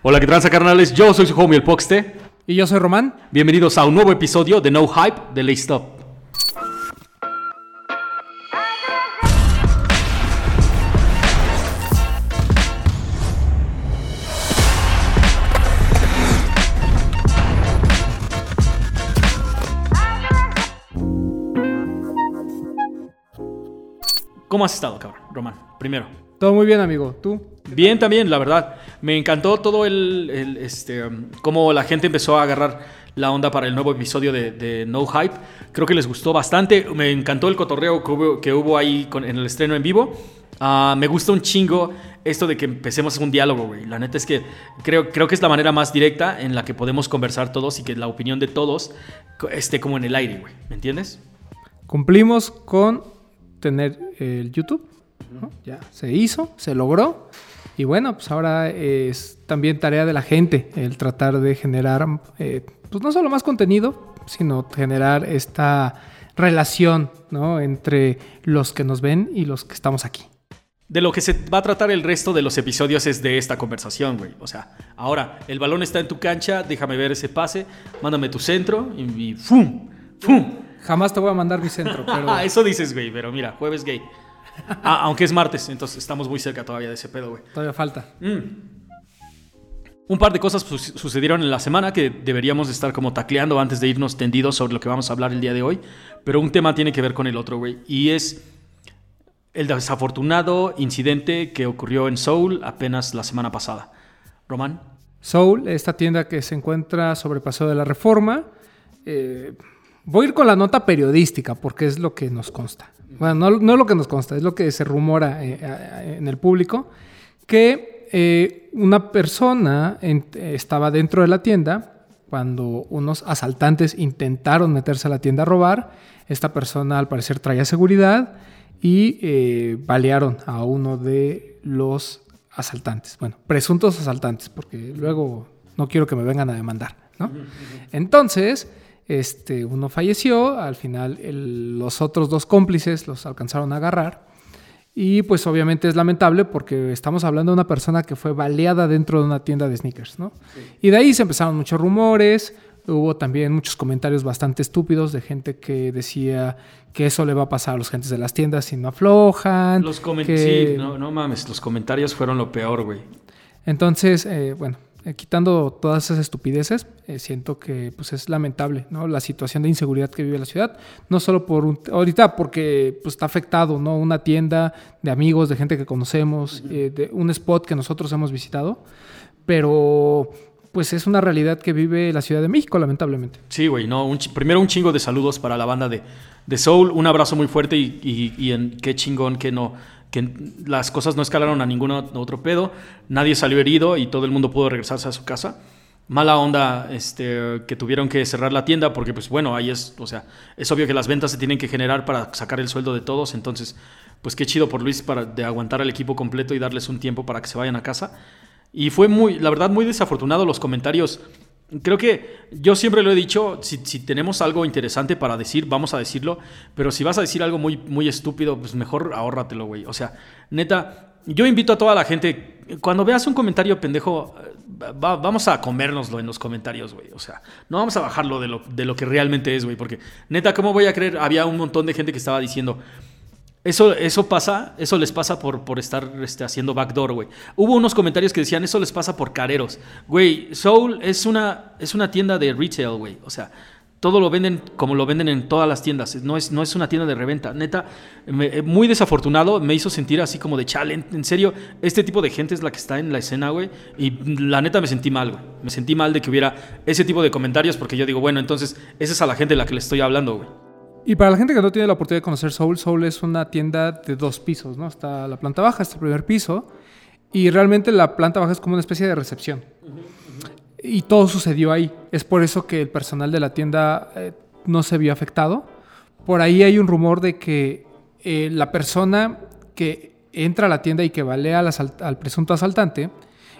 Hola, ¿qué tranza carnales? Yo soy su homie el Poxte. Y yo soy Román. Bienvenidos a un nuevo episodio de No Hype de Lay Stop. ¿Cómo has estado, cabrón? Román, primero. Todo muy bien, amigo. ¿Tú? Bien también, la verdad. Me encantó todo el, el, este, um, cómo la gente empezó a agarrar la onda para el nuevo episodio de, de No Hype. Creo que les gustó bastante. Me encantó el cotorreo que hubo, que hubo ahí con- en el estreno en vivo. Ah, me gusta un chingo esto de que empecemos un diálogo, güey. La neta es que creo, creo que es la manera más directa en la que podemos conversar todos y que la opinión de todos esté como en el aire, güey. ¿Me entiendes? Cumplimos con tener el YouTube. ¿No? Ya se hizo, se logró. Y bueno, pues ahora es también tarea de la gente el tratar de generar, eh, pues no solo más contenido, sino generar esta relación ¿no? entre los que nos ven y los que estamos aquí. De lo que se va a tratar el resto de los episodios es de esta conversación, güey. O sea, ahora, el balón está en tu cancha, déjame ver ese pase, mándame tu centro y, y ¡fum! ¡fum! Jamás te voy a mandar mi centro, pero Ah, eso dices, güey, pero mira, jueves gay. Ah, aunque es martes, entonces estamos muy cerca todavía de ese pedo, güey. todavía falta. Un par de cosas su- sucedieron en la semana que deberíamos estar como tacleando antes de irnos tendidos sobre lo que vamos a hablar el día de hoy. Pero un tema tiene que ver con el otro, güey. Y es el desafortunado incidente que ocurrió en Seoul apenas la semana pasada. Román. Soul, esta tienda que se encuentra sobre Paseo de la Reforma. Eh, voy a ir con la nota periodística porque es lo que nos consta. Bueno, no, no lo que nos consta, es lo que se rumora eh, en el público, que eh, una persona en- estaba dentro de la tienda cuando unos asaltantes intentaron meterse a la tienda a robar. Esta persona al parecer traía seguridad y eh, balearon a uno de los asaltantes. Bueno, presuntos asaltantes, porque luego no quiero que me vengan a demandar, ¿no? Entonces, este, uno falleció, al final el- los otros dos cómplices los alcanzaron a agarrar. Y pues obviamente es lamentable porque estamos hablando de una persona que fue baleada dentro de una tienda de sneakers, ¿no? Y de ahí se empezaron muchos rumores, hubo también muchos comentarios bastante estúpidos de gente que decía que eso le va a pasar a los gentes de las tiendas si no aflojan. Los que- comentarios. Sí, no, no mames, los comentarios fueron lo peor, güey. Entonces, eh, bueno, eh, quitando todas esas estupideces, eh, siento que pues es lamentable, ¿no? La situación de inseguridad que vive la ciudad, no solo por un, ahorita porque pues está afectado, ¿no? Una tienda de amigos, de gente que conocemos, eh, de un spot que nosotros hemos visitado, pero pues es una realidad que vive la Ciudad de México, lamentablemente. Sí, güey, no. un primero un chingo de saludos para la banda de, de Soul. Un abrazo muy fuerte y, y- y en qué chingón que no. Que las cosas no escalaron a ningún otro pedo. Nadie salió herido y todo el mundo pudo regresarse a su casa. Mala onda este, que tuvieron que cerrar la tienda porque, pues bueno, ahí es, o sea, es obvio que las ventas se tienen que generar para sacar el sueldo de todos. Entonces, pues qué chido por Luis para, de aguantar al equipo completo y darles un tiempo para que se vayan a casa. Y fue muy, la verdad, muy desafortunado los comentarios. Creo que yo siempre lo he dicho, si, si tenemos algo interesante para decir, vamos a decirlo, pero si vas a decir algo muy, muy estúpido, pues mejor ahórratelo, güey. O sea, neta, yo invito a toda la gente, cuando veas un comentario pendejo, eh, va- vamos a comérnoslo en los comentarios, güey. O sea, no vamos a bajarlo de lo, de lo que realmente es, güey, porque neta, ¿cómo voy a creer? Había un montón de gente que estaba diciendo, eso, eso pasa, eso les pasa por, por estar este, haciendo backdoor, güey. Hubo unos comentarios que decían, eso les pasa por careros. Güey, Soul es una, es una tienda de retail, güey. O sea, todo lo venden como lo venden en todas las tiendas. No es, no es una tienda de reventa. Neta, eh, muy desafortunado. Me hizo sentir así como de chale. En, en serio, este tipo de gente es la que está en la escena, güey. Y la neta me sentí mal, güey. Me sentí mal de que hubiera ese tipo de comentarios porque yo digo, bueno, entonces, esa es a la gente de la que le estoy hablando, güey. Y para la gente que no tiene la oportunidad de conocer Soul, Soul es una tienda de dos pisos, ¿no? Está la planta baja, está el primer piso, y realmente la planta baja es como una especie de recepción. Y todo sucedió ahí. Es por eso que el personal de la tienda eh, no se vio afectado. Por ahí hay un rumor de que eh, la persona que entra a la tienda y que balea al, al presunto asaltante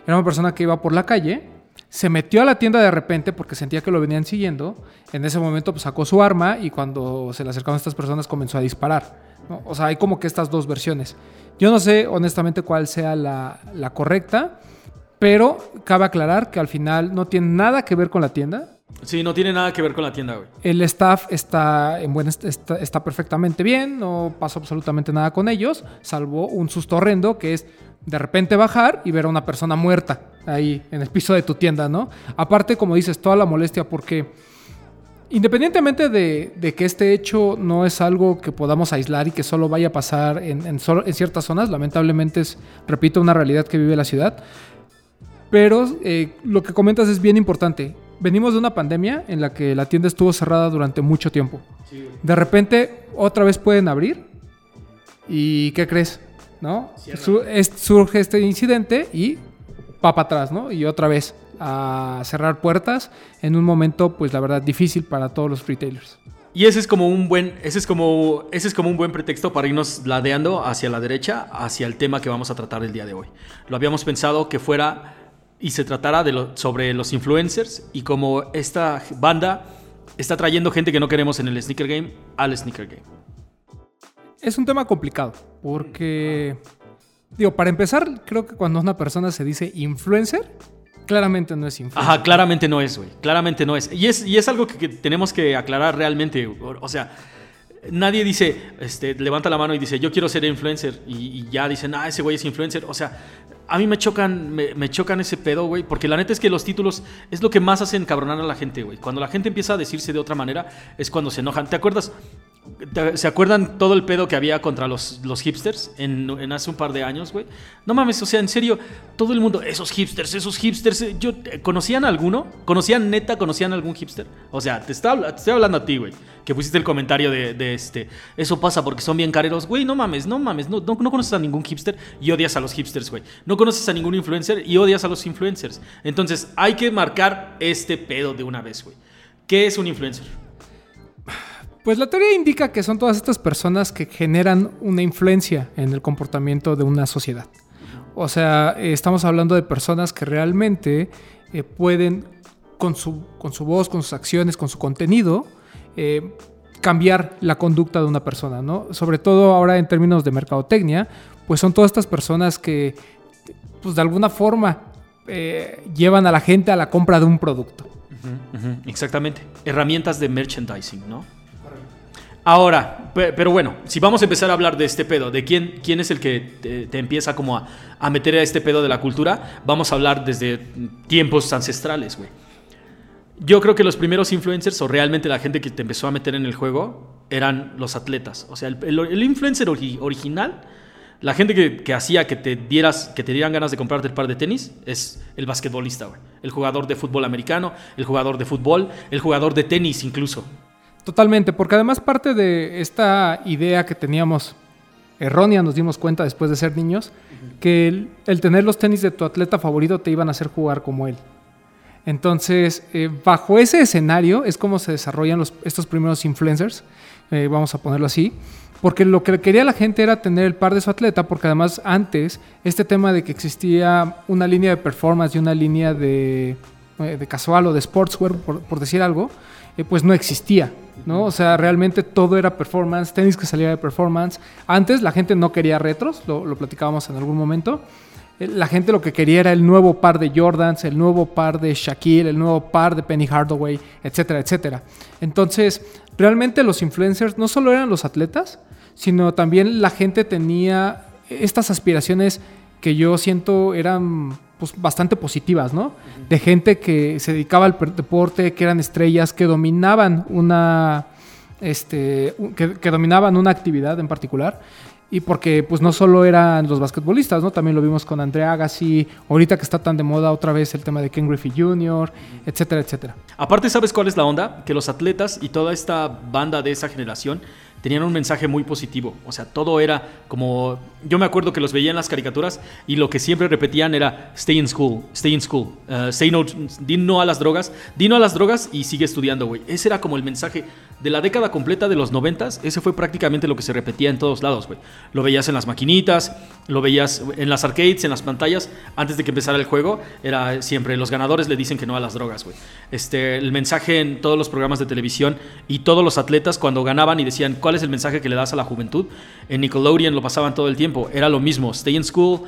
era una persona que iba por la calle, se metió a la tienda de repente porque sentía que lo venían siguiendo. En ese momento pues, sacó su arma y cuando se le acercaron estas personas comenzó a disparar. ¿no? O sea, hay como que estas dos versiones. Yo no sé honestamente cuál sea la, la correcta, Pero cabe aclarar que al final no tiene nada que ver con la tienda. Sí, no tiene nada que ver con la tienda, güey. El staff está, en buen est- está, está perfectamente bien, no pasó absolutamente nada con ellos, salvo un susto horrendo que es de repente bajar y ver a una persona muerta ahí en el piso de tu tienda, ¿no? Aparte, como dices, toda la molestia porque independientemente de, de que este hecho no es algo que podamos aislar y que solo vaya a pasar en, en solo- en ciertas zonas, lamentablemente es, repito, una realidad que vive la ciudad. Pero eh, lo que comentas es bien importante. Venimos de una pandemia en la que la tienda estuvo cerrada durante mucho tiempo. De repente, otra vez pueden abrir. ¿Y qué crees? ¿No? Su- es- surge este incidente y va para atrás, ¿no? Y otra vez a cerrar puertas en un momento, pues la verdad, difícil para todos los retailers. Y ese es como un buen, ese es como, ese es como un buen pretexto para irnos ladeando hacia la derecha, hacia el tema que vamos a tratar el día de hoy. Lo habíamos pensado que fuera y se tratara de lo- sobre los influencers y como esta banda está trayendo gente que no queremos en el sneaker game al sneaker game. Es un tema complicado porque, digo, para empezar, creo que cuando una persona se dice influencer, claramente no es influencer. Ajá, claramente no es, güey. Claramente no es. Y es, y es algo que, tenemos que aclarar realmente. O, o sea, nadie dice, este, levanta la mano y dice, yo quiero ser influencer. Y, y ya dicen, ah, ese güey es influencer. O sea, a mí me chocan, me, me chocan ese pedo, güey. Porque la neta es que los títulos es lo que más hacen cabronar a la gente, güey. Cuando la gente empieza a decirse de otra manera, es cuando se enojan. ¿Te acuerdas? ¿Te- ¿Se acuerdan todo el pedo que había contra los, los hipsters en, hace un par de años, güey? No mames, o sea, en serio, todo el mundo, esos hipsters, esos hipsters, eh, yo, eh, ¿conocían alguno? ¿Conocían neta, conocían algún hipster? O sea, te, está, te estoy hablando a ti, güey, que pusiste el comentario de, de este, eso pasa porque son bien careros, güey, no mames, no mames, no, no, no conoces a ningún hipster y odias a los hipsters, güey. No conoces a ningún influencer y odias a los influencers. Entonces, hay que marcar este pedo de una vez, güey. ¿Qué es un influencer? Pues la teoría indica que son todas estas personas que generan una influencia en el comportamiento de una sociedad. O sea, estamos hablando de personas que realmente eh, pueden, con su, con su voz, con sus acciones, con su contenido, eh, cambiar la conducta de una persona, ¿no? Sobre todo ahora en términos de mercadotecnia, pues son todas estas personas que, pues de alguna forma, eh, llevan a la gente a la compra de un producto. Exactamente. Herramientas de merchandising, ¿no? Ahora, pe- pero bueno, si vamos a empezar a hablar de este pedo, de quién, quién es el que te, empieza como a, meter a este pedo de la cultura, vamos a hablar desde tiempos ancestrales, güey. Yo creo que los primeros influencers o realmente la gente que te empezó a meter en el juego eran los atletas. O sea, el, influencer ori- original, la gente que, que hacía que te dieras, que te dieran ganas de comprarte el par de tenis, es el basquetbolista, güey. El jugador de fútbol americano, el jugador de fútbol, el jugador de tenis incluso. Totalmente, porque además parte de esta idea que teníamos errónea, nos dimos cuenta después de ser niños, que el, el tener los tenis de tu atleta favorito te iban a hacer jugar como él. Entonces, eh, bajo ese escenario es como se desarrollan los- estos primeros influencers, eh, vamos a ponerlo así, porque lo que quería la gente era tener el par de su atleta, porque además antes este tema de que existía una línea de performance y una línea de, eh, de casual o de sportswear, por, por decir algo, eh, pues no existía, ¿no? O sea, realmente todo era performance, tenis que salía de performance. Antes la gente no quería retros, lo, lo platicábamos en algún momento. Eh, La gente lo que quería era el nuevo par de Jordans, el nuevo par de Shaquille, el nuevo par de Penny Hardaway, etcétera, etcétera. Entonces, realmente los influencers no solo eran los atletas, sino también la gente tenía estas aspiraciones que yo siento eran pues, bastante positivas, ¿no? De gente que se dedicaba al deporte, que eran estrellas, que dominaban una, este, que, que dominaban una actividad en particular. Y porque pues no solo eran los basquetbolistas, ¿no? También lo vimos con Andrea Agassi, ahorita que está tan de moda otra vez el tema de Ken Griffey Jr., etcétera, etcétera. Aparte, ¿sabes cuál es la onda? Que los atletas y toda esta banda de esa generación tenían un mensaje muy positivo. O sea, todo era como... Yo me acuerdo que los veía en las caricaturas y lo que siempre repetían era stay in school, stay in school, uh, say no, di no a las drogas, di no a las drogas y sigue estudiando, güey. Ese era como el mensaje de la década completa de los noventas. Ese fue prácticamente lo que se repetía en todos lados, güey. Lo veías en las maquinitas, lo veías en las arcades, en las pantallas. Antes de que empezara el juego, era siempre los ganadores le dicen que no a las drogas, güey. Este, el mensaje en todos los programas de televisión y todos los atletas cuando ganaban y decían ¿cuál es el mensaje que le das a la juventud? En Nickelodeon lo pasaban todo el tiempo. Era lo mismo. Stay in school,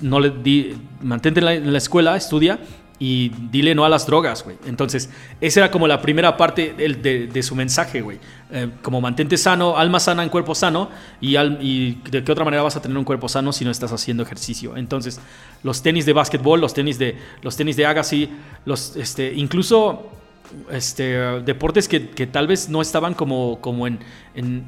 no le di, mantente en la escuela, estudia y dile no a las drogas, güey. Entonces, esa era como la primera parte de, de, su mensaje, güey. Eh, como mantente sano, alma sana en cuerpo sano, y, y, de qué otra manera vas a tener un cuerpo sano si no estás haciendo ejercicio. Entonces, los tenis de básquetbol, los tenis de, los tenis de Agassi, los, este, incluso este, deportes que, tal vez no estaban como, como en,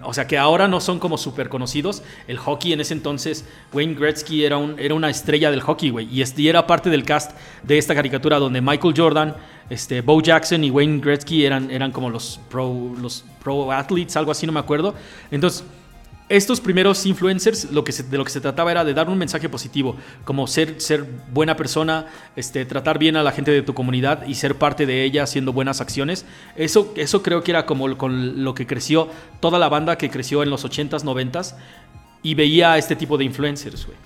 O sea, que ahora no son como súper conocidos. El hockey en ese entonces, Wayne Gretzky era, un, era una estrella del hockey, güey. Y, era parte del cast de esta caricatura donde Michael Jordan, este, Bo Jackson y Wayne Gretzky eran, eran como los pro, los pro athletes, algo así, no me acuerdo. Entonces estos primeros influencers, lo que de lo que se trataba era de dar un mensaje positivo, como ser, ser buena persona, este, tratar bien a la gente de tu comunidad y ser parte de ella haciendo buenas acciones. Eso, eso creo que era como con lo que creció toda la banda que creció en los 80s, 90s y veía a este tipo de influencers. Güey.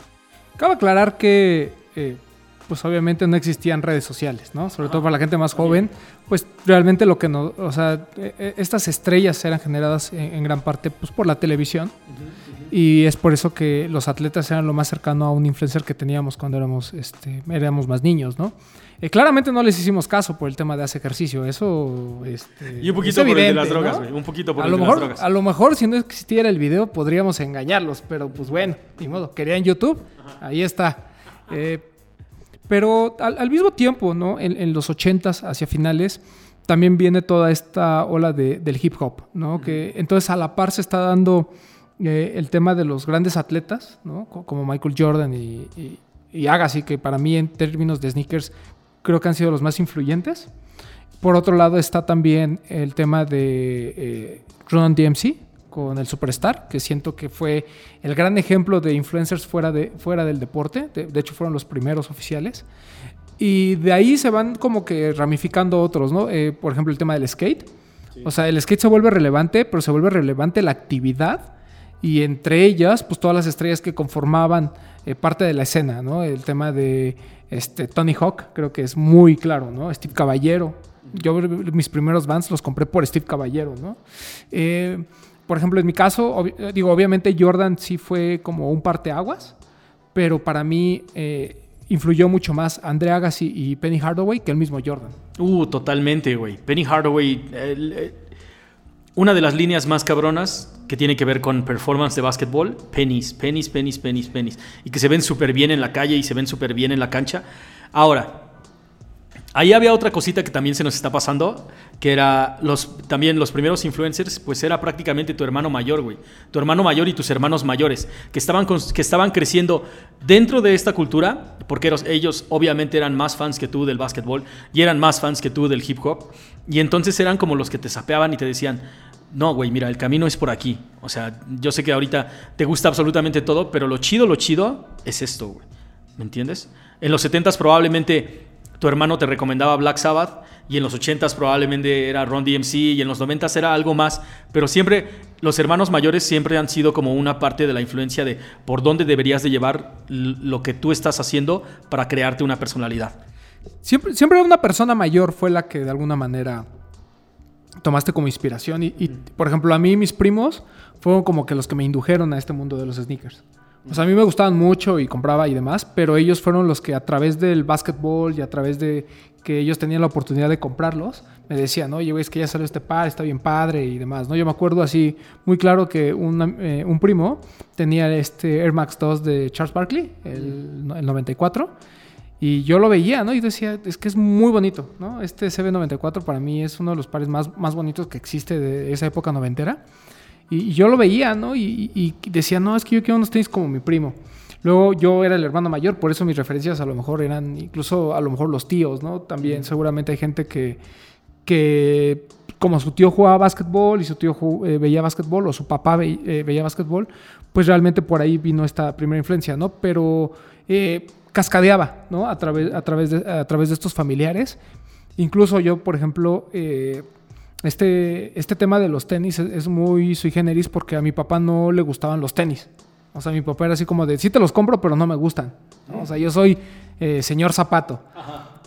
Cabe aclarar que eh, pues obviamente no existían redes sociales, ¿no? Sobre todo para la gente más joven, pues realmente lo que no, o sea, e, e, estas estrellas eran generadas en, gran parte pues por la televisión. Y es por eso que los atletas eran lo más cercano a un influencer que teníamos cuando éramos, este, éramos más niños, ¿no? Eh, claramente no les hicimos caso por el tema de hacer ejercicio, eso este, y un poquito por el de las drogas, un poquito por a lo mejor, A lo mejor si no existiera el video podríamos engañarlos, pero pues bueno, ni modo, querían YouTube, ahí está. Eh, pero al, mismo tiempo, ¿no? En, los 80s, hacia finales, también viene toda esta ola del hip hop, ¿no? Que entonces a la par se está dando eh, el tema de los grandes atletas, ¿no? Como Michael Jordan y, y, Agassi, que para mí en términos de sneakers creo que han sido los más influyentes. Por otro lado está también el tema de eh, Ron DMC, con el Superstar, que siento que fue el gran ejemplo de influencers fuera, de, fuera del deporte. De, hecho, fueron los primeros oficiales. Y de ahí se van como que ramificando otros, ¿no? Eh, por ejemplo, el tema del skate. O sea, el skate se vuelve relevante, pero se vuelve relevante la actividad y entre ellas, pues todas las estrellas que conformaban eh, parte de la escena, ¿no? El tema de este, Tony Hawk, creo que es muy claro, ¿no? Steve Caballero. Yo mis primeros bands los compré por Steve Caballero, ¿no? Eh, por ejemplo, en mi caso, digo, obviamente Jordan sí fue como un parteaguas, pero para mí eh, influyó mucho más Andre Agassi y Penny Hardaway que el mismo Jordan. Uh, totalmente, güey. Penny Hardaway, eh, una de las líneas más cabronas que tiene que ver con performance de básquetbol, pennies, pennies, pennies, pennies, pennies, y que se ven súper bien en la calle y se ven súper bien en la cancha. Ahora, Ahí había otra cosita que también se nos está pasando, que era los también los primeros influencers, pues era prácticamente tu hermano mayor, güey. Tu hermano mayor y tus hermanos mayores, que estaban, que estaban creciendo dentro de esta cultura, porque ellos obviamente eran más fans que tú del básquetbol y eran más fans que tú del hip hop. Y entonces eran como los que te sapeaban y te decían, no, güey, mira, el camino es por aquí. O sea, yo sé que ahorita te gusta absolutamente todo, pero lo chido, lo chido es esto, güey. ¿Me entiendes? En los 70s probablemente tu hermano te recomendaba Black Sabbath y en los 80s probablemente era Ron DMC y en los 90s era algo más, pero siempre los hermanos mayores siempre han sido como una parte de la influencia de por dónde deberías de llevar lo que tú estás haciendo para crearte una personalidad. Siempre, siempre una persona mayor fue la que de alguna manera tomaste como inspiración y, y por ejemplo a mí mis primos fueron como que los que me indujeron a este mundo de los sneakers. O sea, a mí me gustaban mucho y compraba y demás, pero ellos fueron los que a través del básquetbol y a través de que ellos tenían la oportunidad de comprarlos, me decían, oye, güey, es que ya salió este par, está bien padre y demás, ¿no? Yo me acuerdo así muy claro que eh, un primo tenía este Air Max 2 de Charles Barkley, el, el 94, y yo lo veía, ¿no? Y decía, es que es muy bonito, ¿no? Este CB94 para mí es uno de los pares más, más bonitos que existe de esa época noventera. Y, yo lo veía, ¿no? Y, decía, no, es que yo quiero unos tenis como mi primo. Luego yo era el hermano mayor, por eso mis referencias a lo mejor eran incluso a lo mejor los tíos, ¿no? También seguramente hay gente que, que como su tío jugaba básquetbol y su tío eh, veía básquetbol o su papá eh, veía básquetbol, pues realmente por ahí vino esta primera influencia, ¿no? Pero eh, cascadeaba, ¿no? A través, a, través de, a través de estos familiares. Incluso yo, por ejemplo, este, este tema de los tenis es, muy sui generis porque a mi papá no le gustaban los tenis. O sea, mi papá era así como de, sí te los compro, pero no me gustan. O sea, yo soy eh, señor zapato.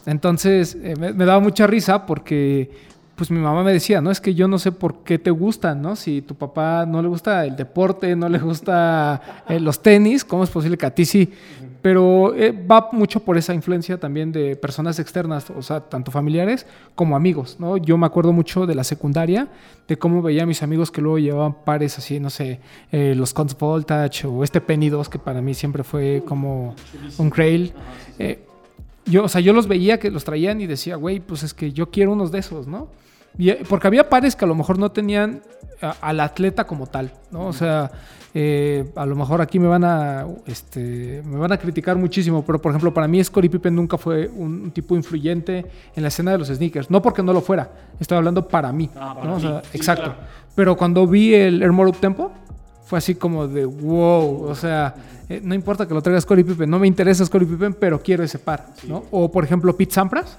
Entonces, eh, me, daba mucha risa porque pues mi mamá me decía, no, es que yo no sé por qué te gustan, ¿no? Si tu papá no le gusta el deporte, no le gusta eh, los tenis, ¿cómo es posible que a ti sí? Pero eh, va mucho por esa influencia también de personas externas, o sea, tanto familiares como amigos, ¿no? Yo me acuerdo mucho de la secundaria, de cómo veía a mis amigos que luego llevaban pares así, no sé, eh, los Cons Voltage o este Penny 2, que para mí siempre fue como un grail. yo, o sea, yo los veía que los traían y decía, güey, pues es que yo quiero unos de esos, ¿no? Eh, porque había pares que a lo mejor no tenían al atleta como tal, ¿no? O sea, eh, a lo mejor aquí me van a este, me van a criticar muchísimo, pero por ejemplo, para mí Scottie Pippen nunca fue un, tipo influyente en la escena de los sneakers. No porque no lo fuera, estoy hablando para mí. Ah, ¿no? exacto. Pero cuando vi el Air More Up Tempo, fue así como de wow, o sea, eh, no importa que lo traiga Scottie Pippen, no me interesa Scottie Pippen, pero quiero ese par, ¿no? O por ejemplo, Pete Sampras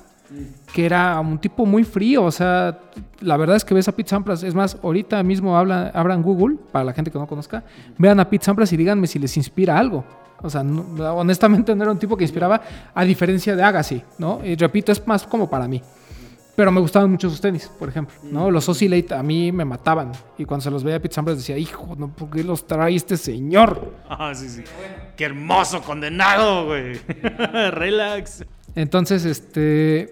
que era un tipo muy frío. O sea, la verdad es que ves a Pete Sampras. Es más, ahorita mismo habla, abran Google, para la gente que no conozca, vean a Pete Sampras y díganme si les inspira algo. O sea, honestamente no era un tipo que inspiraba, a diferencia de Agassi, ¿no? Repito, es más como para mí. Pero me gustaban mucho sus tenis, por ejemplo, ¿no? Los Oscillate a mí me mataban. Y cuando se los veía a Pete Sampras decía, hijo, ¿no? ¿por qué los trae este señor? Ah, sí, sí. Qué hermoso condenado, güey. Relax. Entonces, este,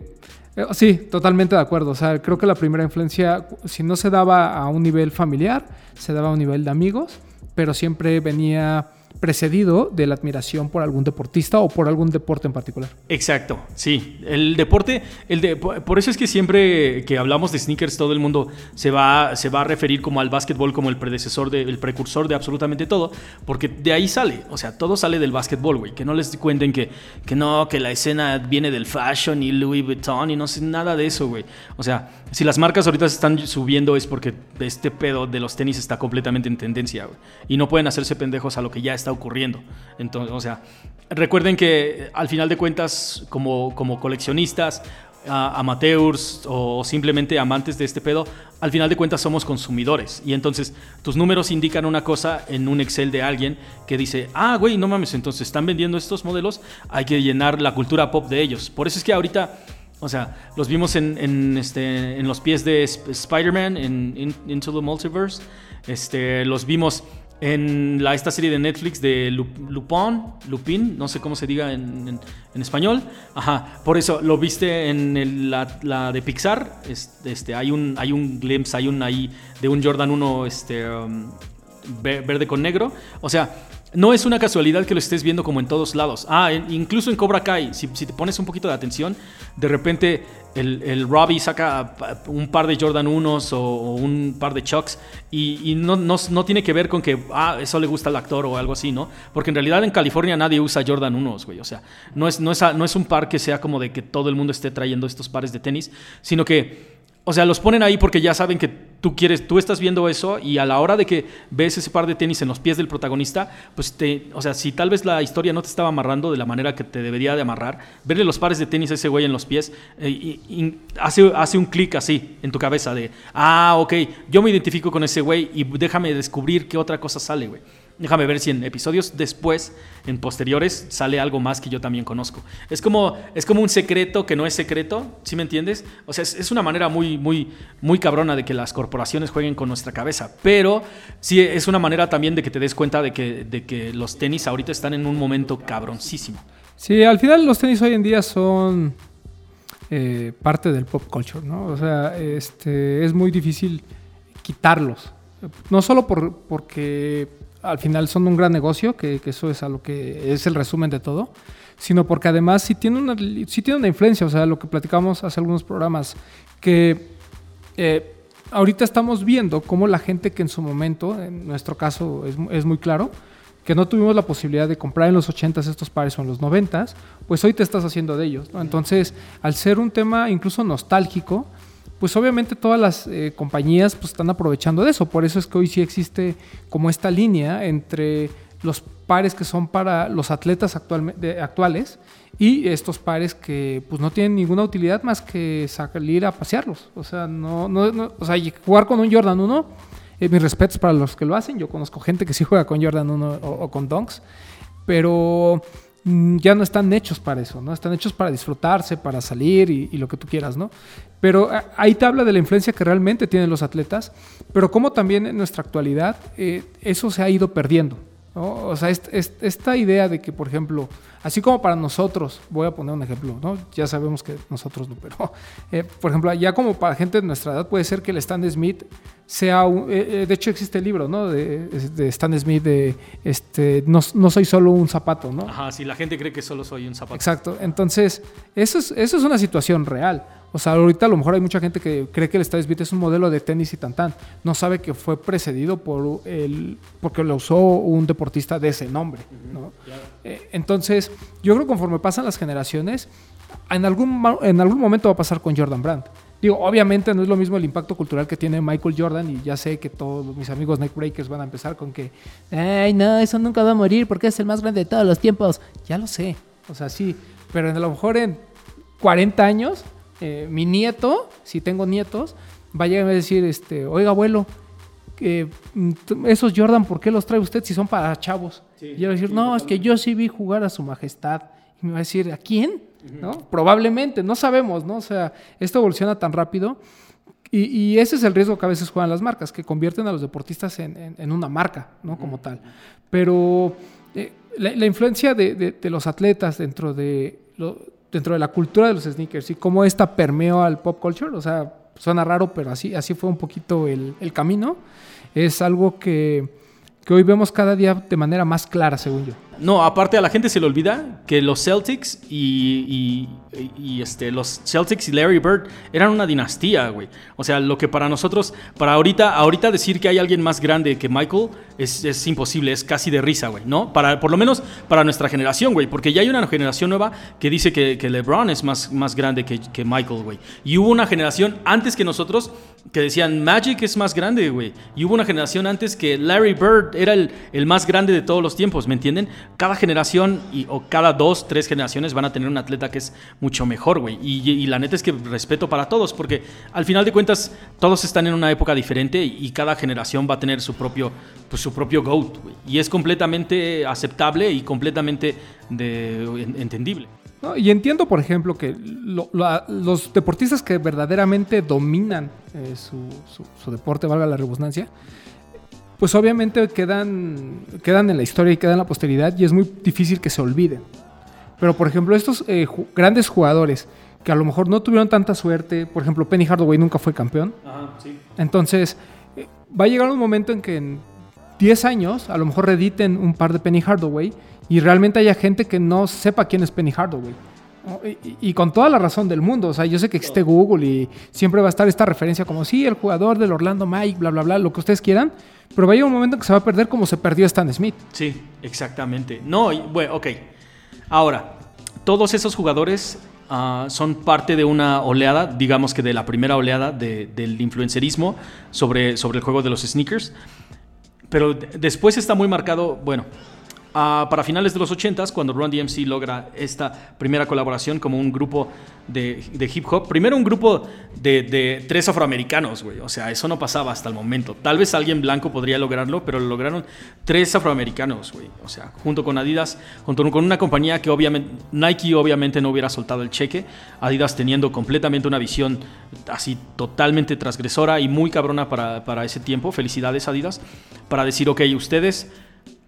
eh, sí, totalmente de acuerdo. O sea, creo que la primera influencia, si no se daba a un nivel familiar, se daba a un nivel de amigos, pero siempre venía precedido de la admiración por algún deportista o por algún deporte en particular. Exacto, sí. El deporte, el de, por eso es que siempre que hablamos de sneakers, todo el mundo se va, se va a referir como al básquetbol como el predecesor, de, el precursor de absolutamente todo, porque de ahí sale, o sea, todo sale del básquetbol, güey. Que no les cuenten que, que no, que la escena viene del fashion y Louis Vuitton y no sé nada de eso, güey. O sea, si las marcas ahorita están subiendo es porque este pedo de los tenis está completamente en tendencia, güey. Y no pueden hacerse pendejos a lo que ya está ocurriendo. Entonces, o sea, recuerden que al final de cuentas, como, como coleccionistas, amateurs o simplemente amantes de este pedo, al final de cuentas somos consumidores. Y entonces tus números indican una cosa en un Excel de alguien que dice, ah, güey, no mames, entonces están vendiendo estos modelos, hay que llenar la cultura pop de ellos. Por eso es que ahorita... O sea, los vimos en, este, en los pies de Spider-Man, en, Into the Multiverse. Este, los vimos en esta serie de Netflix de Lupin, Lupin, no sé cómo se diga en, español. Ajá, por eso lo viste en la, de Pixar. Este, hay un, hay un glimpse, hay un ahí de un Jordan 1 este, um, verde con negro. O sea, no es una casualidad que lo estés viendo como en todos lados. Ah, incluso en Cobra Kai, si, te pones un poquito de atención, de repente el, el Robbie saca un par de Jordan 1 o, un par de Chucks y, no, no, tiene que ver con que, ah, eso le gusta al actor o algo así, ¿no? Porque en realidad en California nadie usa Jordan 1, güey. O sea, no es, no, es, no es un par que sea como de que todo el mundo esté trayendo estos pares de tenis, sino que o sea, los ponen ahí porque ya saben que tú quieres, tú estás viendo eso y a la hora de que ves ese par de tenis en los pies del protagonista, pues te, o sea, si tal vez la historia no te estaba amarrando de la manera que te debería de amarrar, verle los pares de tenis a ese güey en los pies eh, hace, hace un clic así en tu cabeza de, ah, ok, yo me identifico con ese güey y déjame descubrir qué otra cosa sale, güey. Déjame ver si en episodios después, en posteriores, sale algo más que yo también conozco. Es como, es como un secreto que no es secreto, ¿sí me entiendes? O sea, es, una manera muy, muy, muy cabrona de que las corporaciones jueguen con nuestra cabeza. Pero sí es una manera también de que te des cuenta de que, de que los tenis ahorita están en un momento cabroncísimo. Sí, al final los tenis hoy en día son eh, parte del pop culture, ¿no? O sea, este, es muy difícil quitarlos. No solo por, porque al final son un gran negocio, que, eso es a lo que es el resumen de todo, sino porque además sí tiene una, sí tiene una influencia, o sea, lo que platicamos hace algunos programas, que eh, ahorita estamos viendo cómo la gente que en su momento, en nuestro caso es, es muy claro, que no tuvimos la posibilidad de comprar en los 80s estos pares o en los 90s, pues hoy te estás haciendo de ellos. Entonces, al ser un tema incluso nostálgico, pues obviamente todas las eh, compañías pues están aprovechando de eso. Por eso es que hoy sí existe como esta línea entre los pares que son para los atletas actuales y estos pares que pues no tienen ninguna utilidad más que salir a pasearlos. O sea, no, no, o sea, jugar con un Jordan 1, eh, mis respetos para los que lo hacen. Yo conozco gente que sí juega con Jordan 1 o, con Dunks, pero mm, ya no están hechos para eso, ¿no? Están hechos para disfrutarse, para salir y, lo que tú quieras, ¿no? Pero eh, ahí te habla de la influencia que realmente tienen los atletas, pero como también en nuestra actualidad eh, eso se ha ido perdiendo. O sea, esta idea de que, por ejemplo, así como para nosotros, voy a poner un ejemplo, ¿no? Ya sabemos que nosotros no, pero, eh, por ejemplo, ya como para gente de nuestra edad puede ser que el Stan Smith sea, un, eh, eh, de hecho existe el libro, ¿no? De, Stan Smith de, este, no, no, soy solo un zapato, ¿no? Ajá, si la gente cree que solo soy un zapato. Exacto, entonces, eso es, eso es una situación real. O sea, ahorita a lo mejor hay mucha gente que cree que el Stan Smith es un modelo de tenis y tan No sabe que fue precedido por el. porque lo usó un deportista de ese nombre. Eh, entonces, yo creo que conforme pasan las generaciones, en algún, en algún momento va a pasar con Jordan Brand. Digo, obviamente no es lo mismo el impacto cultural que tiene Michael Jordan y ya sé que todos mis amigos Neckbreakers van a empezar con que, ay, no, eso nunca va a morir porque es el más grande de todos los tiempos. Ya lo sé, o sea, sí, pero a lo mejor en 40 años eh, mi nieto, si tengo nietos, va a llegar a decir, este, oiga abuelo, mm, esos Jordan, ¿por qué los trae usted si son para chavos? y yo voy a decir, no, es que yo sí vi jugar a su majestad. Y me va a decir, ¿a quién? ¿No? Probablemente, no sabemos, ¿no? O sea, esto evoluciona tan rápido. Y, ese es el riesgo que a veces juegan las marcas, que convierten a los deportistas en, una marca, ¿no? Como tal. Pero eh, la, influencia de, los atletas dentro de, dentro de la cultura de los sneakers y cómo esta permeó al pop culture, o sea, suena raro, pero así, así fue un poquito el, el camino, es algo que, que hoy vemos cada día de manera más clara, según yo. No, aparte a la gente se le olvida que los Celtics y, y, este, los Celtics y Larry Bird eran una dinastía, güey. O sea, lo que para nosotros, para ahorita, ahorita decir que hay alguien más grande que Michael es, es imposible, es casi de risa, güey, ¿no? Para, por lo menos para nuestra generación, güey, porque ya hay una generación nueva que dice que, que LeBron es más, más grande que, que Michael, güey. Y hubo una generación antes que nosotros que decían Magic es más grande, güey. Y hubo una generación antes que Larry Bird era el, el más grande de todos los tiempos, ¿me entienden? Cada generación y, o cada dos, tres generaciones van a tener un atleta que es mucho mejor, güey. Y, la neta es que respeto para todos, porque al final de cuentas todos están en una época diferente y, cada generación va a tener su propio, pues, su propio GOAT, güey. Y es completamente aceptable y completamente de, entendible. y entiendo, por ejemplo, que los deportistas que verdaderamente dominan eh, su, su, deporte, valga la redundancia, pues obviamente quedan, quedan en la historia y quedan en la posteridad y es muy difícil que se olviden. Pero por ejemplo, estos eh, grandes jugadores que a lo mejor no tuvieron tanta suerte, por ejemplo, Penny Hardaway nunca fue campeón. Entonces, eh, va a llegar un momento en que en 10 años a lo mejor rediten un par de Penny Hardaway y realmente haya gente que no sepa quién es Penny Hardaway. Y, con toda la razón del mundo. O sea, yo sé que existe Google y siempre va a estar esta referencia como, sí, el jugador del Orlando Mike, bla, bla, bla, lo que ustedes quieran. Pero va a llegar un momento en que se va a perder como se perdió Stan Smith. Sí, exactamente. No, bueno, ok. Ahora, todos esos jugadores ah, son parte de una oleada, digamos que de la primera oleada del influencerismo sobre, sobre el juego de los sneakers. Pero después está muy marcado, bueno, para finales de los 80 cuando Run DMC logra esta primera colaboración como un grupo de, hip hop. Primero un grupo de, tres afroamericanos, güey. O sea, eso no pasaba hasta el momento. Tal vez alguien blanco podría lograrlo, pero lo lograron tres afroamericanos, güey. O sea, junto con Adidas, junto con una compañía que obviamente, Nike obviamente no hubiera soltado el cheque. Adidas teniendo completamente una visión así totalmente transgresora y muy cabrona para, para ese tiempo. Felicidades, Adidas. Para decir, ok, ustedes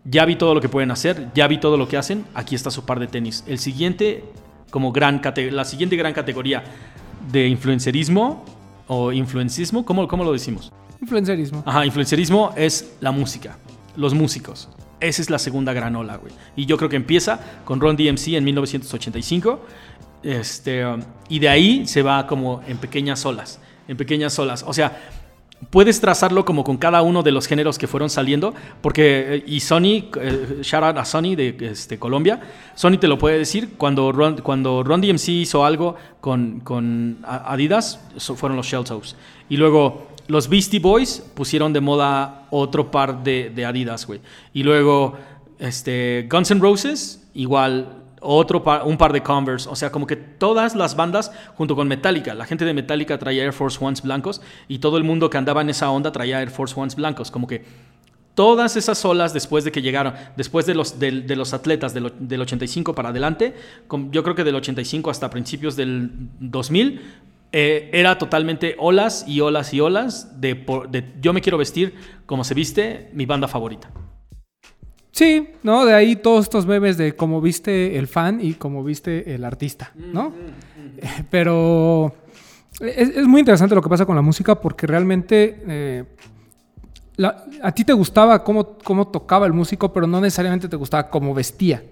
ya vi todo lo que pueden hacer, ya vi todo lo que hacen, aquí está su par de tenis. El siguiente, como gran la siguiente gran categoría de influencerismo o influencismo, ¿cómo, cómo lo decimos? Influencerismo. Ajá, influencerismo es la música, los músicos. Esa es la segunda gran ola, güey. Y yo creo que empieza con Ron DMC en 1985. Este, y de ahí se va como en pequeñas olas, en pequeñas olas. O sea, puedes trazarlo como con cada uno de los géneros que fueron saliendo, porque, eh, y Sony, eh, shout out a Sony de este, Colombia, Sony te lo puede decir, cuando Ron, cuando DMC hizo algo con, con Adidas, fueron los Shell. Y luego los Beastie Boys pusieron de moda otro par de, de Adidas, güey. Y luego este, Guns N' Roses, igual otro un par de Converse, o sea, como que todas las bandas junto con Metallica, la gente de Metallica traía Air Force Ones blancos y todo el mundo que andaba en esa onda traía Air Force Ones blancos, como que Todas esas olas después de que llegaron, después de los, de, de los atletas del, del, 85 para adelante, yo creo que del 85 hasta principios del 2000, eh, era totalmente olas y olas y olas de, de, yo me quiero vestir como se viste mi banda favorita. Sí, ¿no? De ahí todos estos memes de cómo viste el fan y cómo viste el artista, ¿no? Mm, mm, mm. Pero es, es, muy interesante lo que pasa con la música porque realmente eh, la, a ti te gustaba cómo, cómo tocaba el músico, pero no necesariamente te gustaba cómo vestía.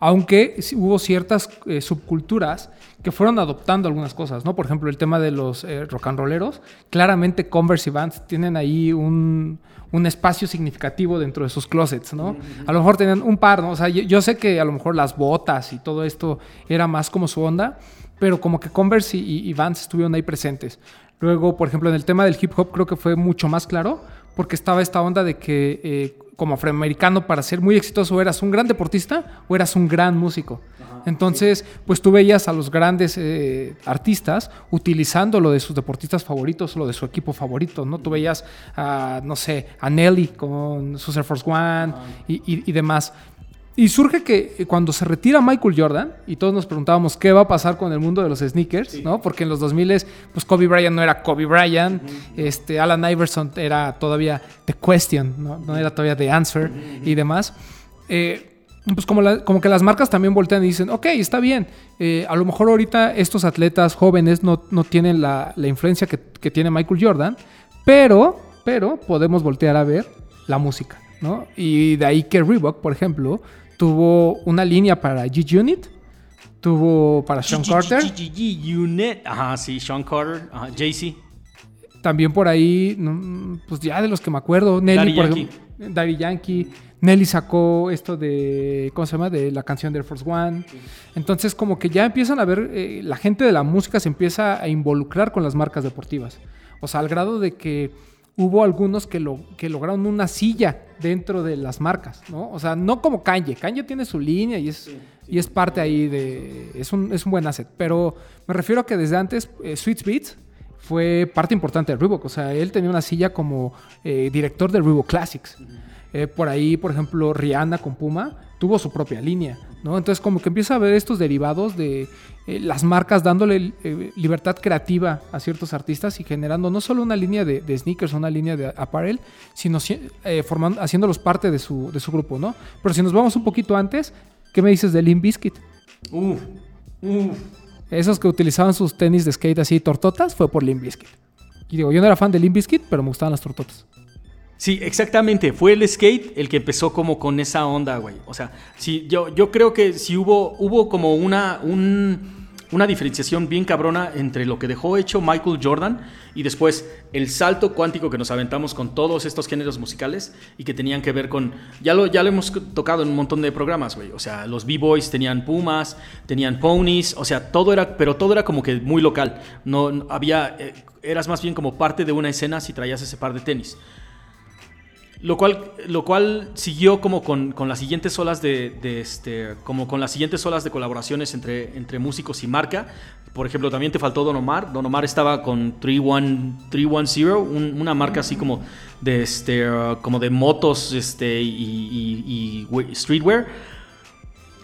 Aunque hubo ciertas eh, subculturas que fueron adoptando algunas cosas, ¿no? Por ejemplo, el tema de los eh, rock and rolleros. Claramente Converse y Vans tienen ahí un, un, espacio significativo dentro de sus closets, ¿no? A lo mejor tenían un par, ¿no? O sea, yo, yo, sé que a lo mejor las botas y todo esto era más como su onda, pero como que Converse y, y Vans estuvieron ahí presentes. Luego, por ejemplo, en el tema del hip hop creo que fue mucho más claro, porque estaba esta onda de que eh, como afroamericano para ser muy exitoso eras un gran deportista o eras un gran músico. Ajá, Entonces, sí. pues tú veías a los grandes eh, artistas utilizando lo de sus deportistas favoritos, lo de su equipo favorito, ¿no? Tú veías a, no sé, a Nelly con sus Air Force One y, y, y demás. Y surge que cuando se retira Michael Jordan, y todos nos preguntábamos qué va a pasar con el mundo de los sneakers, sí. ¿no? Porque en los 2000 pues Kobe Bryant no era Kobe Bryant, uh -huh. este, Alan Iverson era todavía The Question, no, no era todavía The Answer uh -huh. y demás. Eh, pues como, la, como, que las marcas también voltean y dicen, ok, está bien, eh, a lo mejor ahorita estos atletas jóvenes no, no tienen la, la influencia que, que, tiene Michael Jordan, pero, pero podemos voltear a ver la música, ¿no? Y de ahí que Reebok, por ejemplo, tuvo una línea para G-Unit, tuvo para Sean Carter. G-Unit, ajá, sí, Sean Carter, ajá, Jay-Z. También por ahí, pues ya de los que me acuerdo, Nelly, Daddy por Yankee. ejemplo, Daddy Yankee. Nelly sacó esto de, ¿cómo se llama? De la canción de Air Force One. Entonces, como que ya empiezan a ver, la gente de la música se empieza a involucrar con las marcas deportivas. O sea, al grado de que hubo algunos que, lo, que lograron una silla dentro de las marcas, ¿no? O sea, no como Kanye. Kanye tiene su línea y es, sí, sí. y es parte ahí de... Es un, es un buen asset. Pero me refiero a que desde antes, eh, Sweet Beats fue parte importante de Reebok. O sea, él tenía una silla como eh, director de Reebok Classics. Uh -huh. eh, por ahí, por ejemplo, Rihanna con Puma tuvo su propia línea, ¿no? Entonces como que empieza a ver estos derivados de eh, las marcas dándole eh, libertad creativa a ciertos artistas y generando no solo una línea de, de sneakers, una línea de apparel, sino eh, formando, haciéndolos parte de su, de su grupo, ¿no? Pero si nos vamos un poquito antes, ¿qué me dices de Limp Bizkit? Uh, uh. Esos que utilizaban sus tenis de skate así tortotas fue por Limp Bizkit. Y digo, yo no era fan de Limp Bizkit, pero me gustaban las tortotas. Sí, exactamente. Fue el skate el que empezó como con esa onda, güey. O sea, sí, yo, yo creo que sí hubo, hubo como una, un, una diferenciación bien cabrona entre lo que dejó hecho Michael Jordan y después el salto cuántico que nos aventamos con todos estos géneros musicales y que tenían que ver con. Ya lo, ya lo hemos tocado en un montón de programas, güey. O sea, los B-Boys tenían pumas, tenían ponies, o sea, todo era. Pero todo era como que muy local. No, había. Eh, eras más bien como parte de una escena si traías ese par de tenis. Lo cual, lo cual siguió como con, con las siguientes olas de, este, como con las siguientes olas de colaboraciones entre, entre músicos y marca. Por ejemplo, también te faltó Don Omar. Don Omar estaba con 310, un, una marca así como de, este, uh, como de motos este, y, streetwear.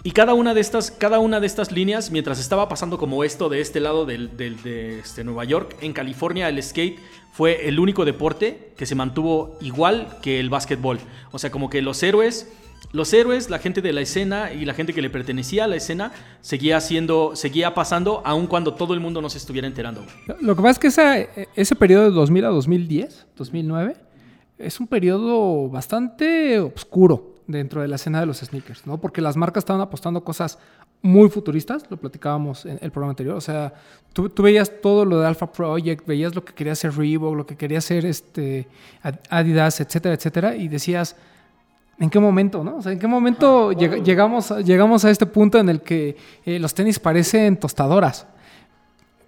Y cada una, de estas, cada una de estas líneas, mientras estaba pasando como esto de este lado del, de este, Nueva York, en California el skate fue el único deporte que se mantuvo igual que el básquetbol. O sea, como que los héroes, los héroes, la gente de la escena y la gente que le pertenecía a la escena seguía haciendo, seguía pasando aun cuando todo el mundo no se estuviera enterando. Lo que pasa es que ese periodo de 2000 a 2010, 2009, es un periodo bastante oscuro dentro de la escena de los sneakers, ¿no? Porque las marcas estaban apostando cosas muy futuristas, lo platicábamos en el programa anterior, o sea, tú, tú, veías todo lo de Alpha Project, veías lo que quería hacer Reebok, lo que quería hacer este, Adidas, etcétera, etcétera, y decías, ¿en qué momento, no? O sea, ¿en qué momento lleg llegamos, llegamos a este punto en el que eh, los tenis parecen tostadoras?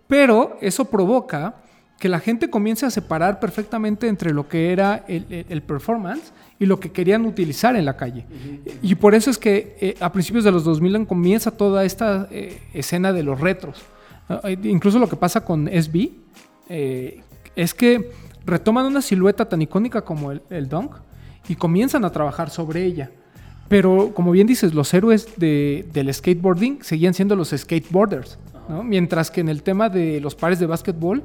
Pero eso provoca que la gente comience a separar perfectamente entre lo que era el, performance y lo que querían utilizar en la calle. Uh -huh. Y por eso es que eh, a principios de los 2000 comienza toda esta eh, escena de los retros. Uh, incluso lo que pasa con SB eh, es que retoman una silueta tan icónica como el, el Dunk y comienzan a trabajar sobre ella. Pero como bien dices, los héroes del skateboarding seguían siendo los skateboarders, ¿no? mientras que en el tema de los pares de básquetbol,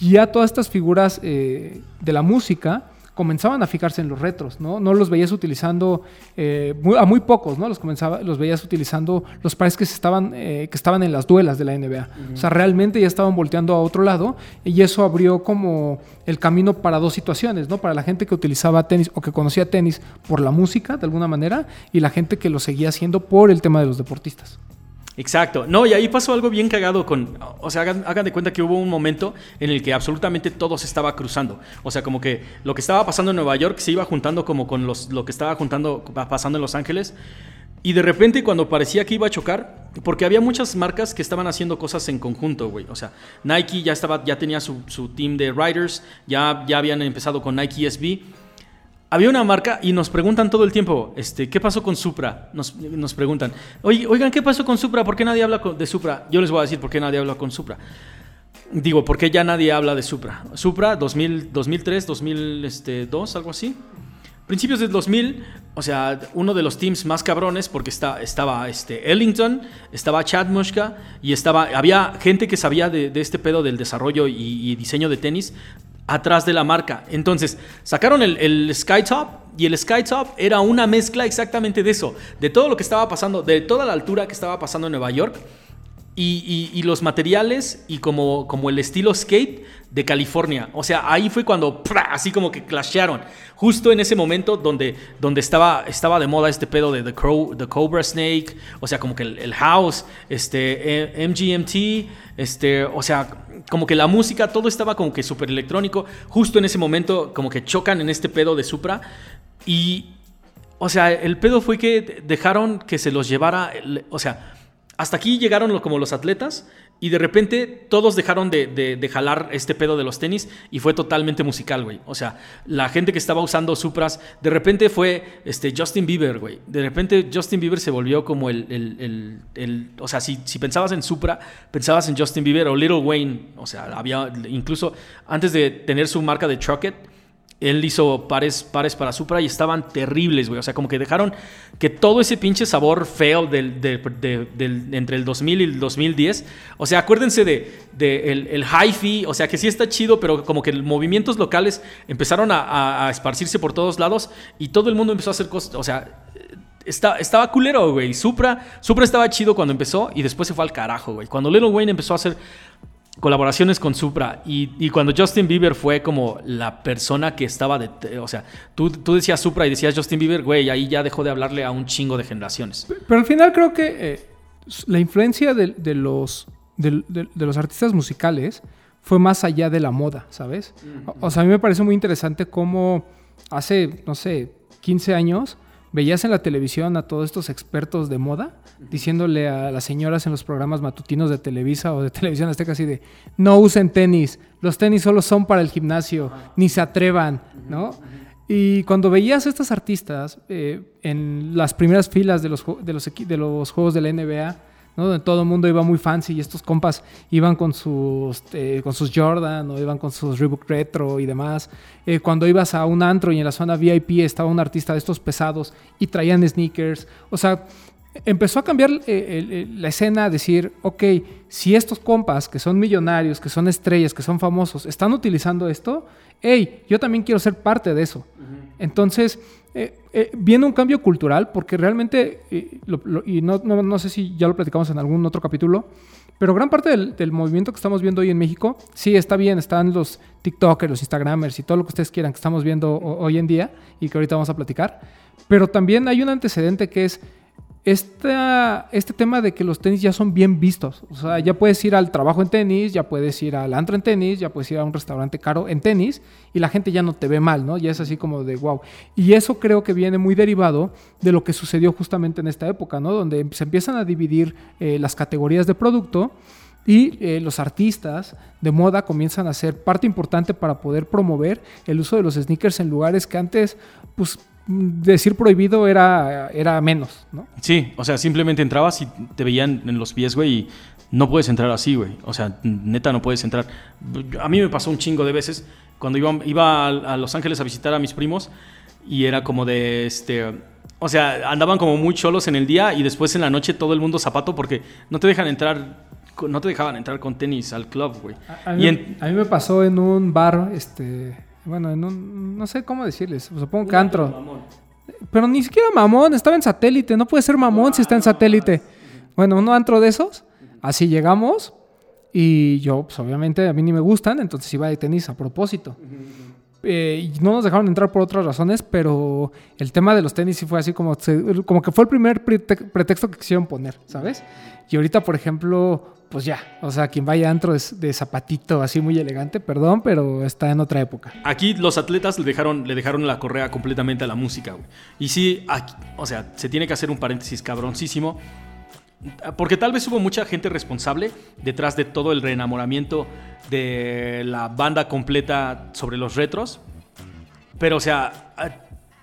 ya todas estas figuras eh, de la música comenzaban a fijarse en los retros, ¿no? No los veías utilizando eh, a muy pocos, ¿no? Los comenzaba, los veías utilizando los pares que estaban eh, que estaban en las duelas de la NBA. O sea, realmente ya estaban volteando a otro lado y eso abrió como el camino para dos situaciones, ¿no? Para la gente que utilizaba tenis o que conocía tenis por la música de alguna manera y la gente que lo seguía haciendo por el tema de los deportistas. Exacto. No, y ahí pasó algo bien cagado con... O sea, hagan, de cuenta que hubo un momento en el que absolutamente todo se estaba cruzando. O sea, como que lo que estaba pasando en Nueva York se iba juntando como con los, lo que estaba juntando, pasando en Los Ángeles. Y de repente cuando parecía que iba a chocar, porque había muchas marcas que estaban haciendo cosas en conjunto, güey. O sea, Nike ya, estaba, ya tenía su, su team de riders, ya, ya habían empezado con Nike SB había una marca y nos preguntan todo el tiempo, este, ¿qué pasó con Supra? Nos, nos preguntan, oigan, ¿qué pasó con Supra? ¿Por qué nadie habla de Supra? Yo les voy a decir por qué nadie habla con Supra. Digo, ¿por qué ya nadie habla de Supra? Supra, 2000, 2003, 2002, algo así. Principios del 2000, o sea, uno de los teams más cabrones, porque está, estaba este, Ellington, estaba Chad Mushka y estaba, había gente que sabía de, este pedo del desarrollo y, y, diseño de tenis atrás de la marca. Entonces, sacaron el, el Skytop y el Skytop era una mezcla exactamente de eso, de todo lo que estaba pasando, de toda la altura que estaba pasando en Nueva York y, los materiales y como, como el estilo skate de California. O sea, ahí fue cuando así como que clashearon. Justo en ese momento donde, donde estaba, estaba de moda este pedo de The, Crow, The Cobra Snake, o sea, como que el, house, este, MGMT, este, o sea, como que la música, todo estaba como que súper electrónico. Justo en ese momento como que chocan en este pedo de Supra y... O sea, el pedo fue que dejaron que se los llevara, o sea, hasta aquí llegaron como los atletas y de repente todos dejaron de, jalar este pedo de los tenis y fue totalmente musical, güey. O sea, la gente que estaba usando Supras, de repente fue este, Justin Bieber, güey. De repente Justin Bieber se volvió como el... el, o sea, si, si, pensabas en Supra, pensabas en Justin Bieber o Little Wayne. O sea, había incluso antes de tener su marca de Trucket él hizo pares, pares para Supra y estaban terribles, güey. O sea, como que dejaron que todo ese pinche sabor feo del, entre el 2000 y el 2010. O sea, acuérdense de, el, el hi-fi. O sea, que sí está chido, pero como que movimientos locales empezaron a, esparcirse por todos lados y todo el mundo empezó a hacer cosas. O sea, estaba culero, güey. Supra, Supra estaba chido cuando empezó y después se fue al carajo, güey. Cuando Little Wayne empezó a hacer colaboraciones con Supra y, cuando Justin Bieber fue como la persona que estaba de... O sea, tú, tú decías Supra y decías Justin Bieber, güey, ahí ya dejó de hablarle a un chingo de generaciones. Pero al final creo que eh, la influencia de, los, de, los artistas musicales fue más allá de la moda, ¿sabes? O sea, a mí me parece muy interesante cómo hace, no sé, 15 años veías en la televisión a todos estos expertos de moda diciéndole a las señoras en los programas matutinos de Televisa o de Televisión Azteca así de no usen tenis, los tenis solo son para el gimnasio, ni se atrevan, ¿no? Y cuando veías a estas artistas eh, en las primeras filas de los, de los, de los juegos de la NBA, donde todo el mundo iba muy fancy y estos compas iban con sus, eh, con sus Jordan o iban con sus Reebok Retro y demás. Eh, cuando ibas a un antro y en la zona VIP estaba un artista de estos pesados y traían sneakers. O sea, empezó a cambiar eh, la escena a decir, ok, si estos compas que son millonarios, que son estrellas, que son famosos, están utilizando esto, hey, yo también quiero ser parte de eso. Entonces, eh, eh, viene un cambio cultural porque realmente, eh, y no, no, sé si ya lo platicamos en algún otro capítulo, pero gran parte del, movimiento que estamos viendo hoy en México, sí está bien, están los TikTokers, los Instagramers y todo lo que ustedes quieran que estamos viendo hoy en día y que ahorita vamos a platicar, pero también hay un antecedente que es este tema de que los tenis ya son bien vistos. O sea, ya puedes ir al trabajo en tenis, ya puedes ir al antro en tenis, ya puedes ir a un restaurante caro en tenis y la gente ya no te ve mal, ¿no? Ya es así como de wow. Y eso creo que viene muy derivado de lo que sucedió justamente en esta época, ¿no? Donde se empiezan a dividir eh, las categorías de producto y eh, los artistas de moda comienzan a ser parte importante para poder promover el uso de los sneakers en lugares que antes, pues decir prohibido era, era menos, ¿no? Sí, o sea, simplemente entrabas y te veían en los pies, güey, y no puedes entrar así, güey. O sea, neta no puedes entrar. A mí me pasó un chingo de veces cuando iba, iba a, Los Ángeles a visitar a mis primos y era como de este. O sea, andaban como muy cholos en el día y después en la noche todo el mundo zapato porque no te dejan entrar. No te dejaban entrar con tenis al club, güey. A, a mí, a, mí, me pasó en un bar, este. Bueno, en un. No sé cómo decirles. Supongo que antro. Pero ni siquiera mamón, estaba en satélite. No puede ser mamón si está en satélite. Bueno, un antro de esos. Así llegamos. Y yo, pues obviamente a mí ni me gustan, entonces iba de tenis a propósito. Eh, y no nos dejaron entrar por otras razones, pero el tema de los tenis sí fue así como, como que fue el primer pretexto que quisieron poner, ¿sabes? Y ahorita, por ejemplo, pues ya, o sea, quien vaya antro es de zapatito así muy elegante, perdón, pero está en otra época. Aquí los atletas le dejaron, le dejaron la correa completamente a la música, güey. Y sí, o sea, se tiene que hacer un paréntesis cabroncísimo porque tal vez hubo mucha gente responsable detrás de todo el reenamoramiento de la banda completa sobre los retros. Pero, o sea, ah,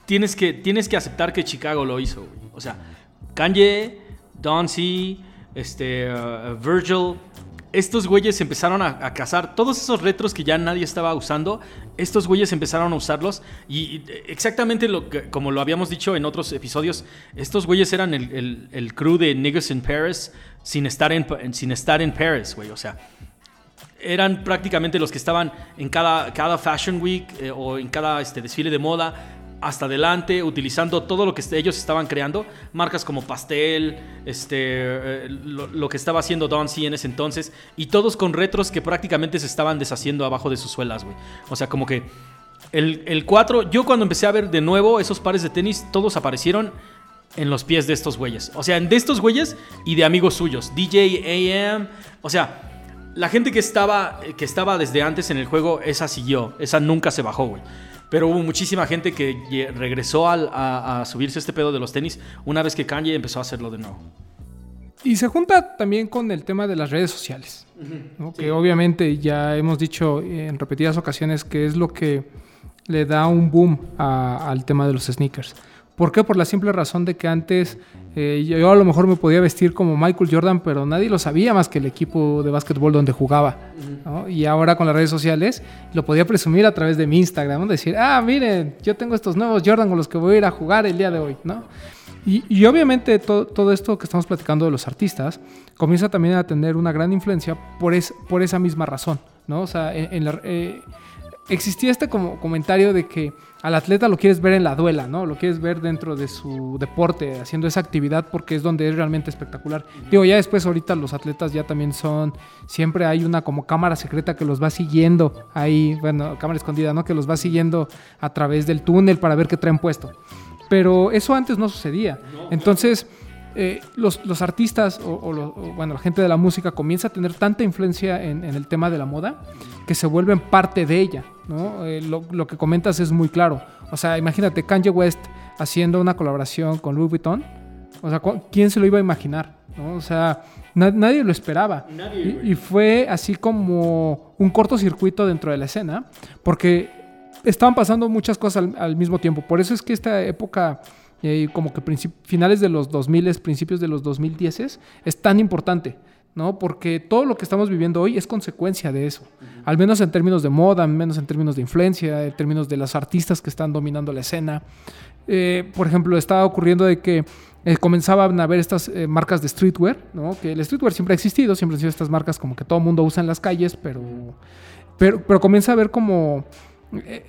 tienes que, tienes que aceptar que Chicago lo hizo. O sea, Kanye, Don C, este, uh, Virgil, estos güeyes empezaron a, cazar todos esos retros que ya nadie estaba usando. Estos güeyes empezaron a usarlos y, exactamente como lo habíamos dicho en otros episodios, estos güeyes eran el, el, crew de Niggas in Paris sin estar en, sin estar en Paris, güey. O sea, eran prácticamente los que estaban en cada, cada Fashion Week eh, o en cada este, desfile de moda hasta adelante, utilizando todo lo que ellos estaban creando, marcas como Pastel, este, eh, lo, que estaba haciendo Don C en ese entonces, y todos con retros que prácticamente se estaban deshaciendo abajo de sus suelas, güey. O sea, como que el, el 4, yo cuando empecé a ver de nuevo esos pares de tenis, todos aparecieron en los pies de estos güeyes. O sea, de estos güeyes y de amigos suyos. DJ AM, o sea... La gente que estaba, que estaba desde antes en el juego, esa siguió. Esa nunca se bajó, güey. Pero hubo muchísima gente que regresó a, subirse este pedo de los tenis una vez que Kanye empezó a hacerlo de nuevo. Y se junta también con el tema de las redes sociales, que obviamente ya hemos dicho en repetidas ocasiones que es lo que le da un boom al tema de los sneakers. ¿Por qué? Por la simple razón de que antes eh, yo a lo mejor me podía vestir como Michael Jordan, pero nadie lo sabía más que el equipo de básquetbol donde jugaba. Y ahora con las redes sociales lo podía presumir a través de mi Instagram, decir, ah, miren, yo tengo estos nuevos Jordan con los que voy a ir a jugar el día de hoy, ¿no? Y, obviamente todo esto que estamos platicando de los artistas comienza también a tener una gran influencia por, es, por esa misma razón, ¿no? O sea, en, la, eh, existía este como comentario de que al atleta lo quieres ver en la duela, ¿no? Lo quieres ver dentro de su deporte, haciendo esa actividad porque es donde es realmente espectacular. Digo, ya después ahorita los atletas ya también son, siempre hay una como cámara secreta que los va siguiendo ahí, bueno, cámara escondida, ¿no? Que los va siguiendo a través del túnel para ver qué traen puesto. Pero eso antes no sucedía. Entonces... Eh, los, los, artistas o, bueno, la gente de la música comienza a tener tanta influencia en, en el tema de la moda que se vuelven parte de ella. ¿no? Eh, lo, lo, que comentas es muy claro. O sea, imagínate Kanye West haciendo una colaboración con Louis Vuitton. O sea, ¿quién se lo iba a imaginar? ¿no? O sea, nadie lo esperaba. y, fue así como un cortocircuito dentro de la escena, porque estaban pasando muchas cosas al, al mismo tiempo. Por eso es que esta época y como que finales de los 2000, principios de los 2010 es tan importante, ¿no? Porque todo lo que estamos viviendo hoy es consecuencia de eso, al menos en términos de moda, al menos en términos de influencia, en términos de las artistas que están dominando la escena. Eh, por ejemplo, estaba ocurriendo de que eh, comenzaban a ver estas eh, marcas de streetwear, ¿no? Que el streetwear siempre ha existido, siempre han sido estas marcas como que todo el mundo usa en las calles, pero, pero, pero comienza a ver como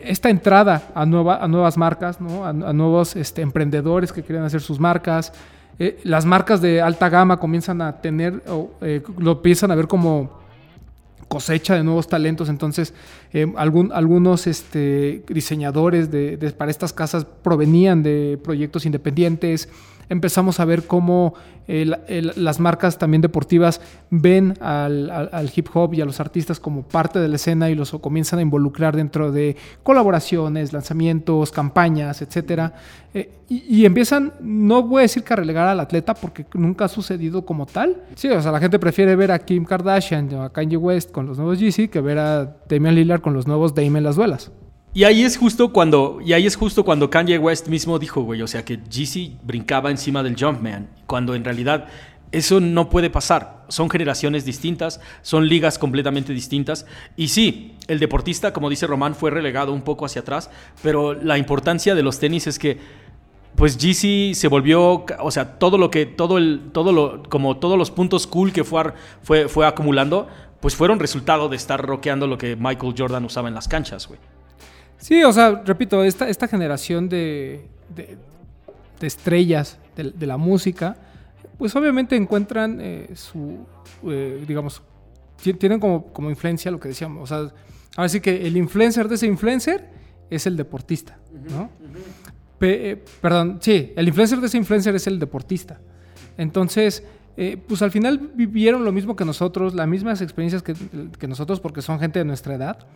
esta entrada a, nueva, a nuevas marcas, ¿no? a, nuevos este, emprendedores que quieren hacer sus marcas. Eh, las marcas de alta gama comienzan a tener, eh, lo empiezan a ver como cosecha de nuevos talentos. Entonces, eh, algún, algunos este, diseñadores de, para estas casas provenían de proyectos independientes empezamos a ver cómo las marcas también deportivas ven al, hip hop y a los artistas como parte de la escena y los comienzan a involucrar dentro de colaboraciones, lanzamientos, campañas, etc. Eh, y, empiezan, no voy a decir que a relegar al atleta porque nunca ha sucedido como tal. Sí, o sea, la gente prefiere ver a Kim Kardashian o a Kanye West con los nuevos Yeezy que ver a Damian Lillard con los nuevos Dame en las duelas. Y ahí es justo cuando, y ahí es justo cuando Kanye West mismo dijo, güey, o sea, que Jeezy brincaba encima del Jumpman, cuando en realidad Eso no puede pasar. Son generaciones distintas, son ligas completamente distintas. Y sí, el deportista, como dice Román, fue relegado un poco hacia atrás, pero la importancia de los tenis es que pues GC se volvió, o sea, todo lo que, todo el, todo lo, como todos los puntos cool que fue, fue, fue acumulando, pues fueron resultado de estar rockeando lo que Michael Jordan usaba en las canchas, güey. Sí, o sea, repito, esta, esta generación de, de, estrellas de, la música, pues obviamente encuentran eh, su, eh, digamos, tienen como, como influencia lo que decíamos, o sea, ahora sí que el influencer de ese influencer es el deportista, ¿no? Eh, perdón, sí, el influencer de ese influencer es el deportista. Entonces, pues al final vivieron lo mismo que nosotros, las mismas experiencias que, que, nosotros, porque son gente de nuestra edad.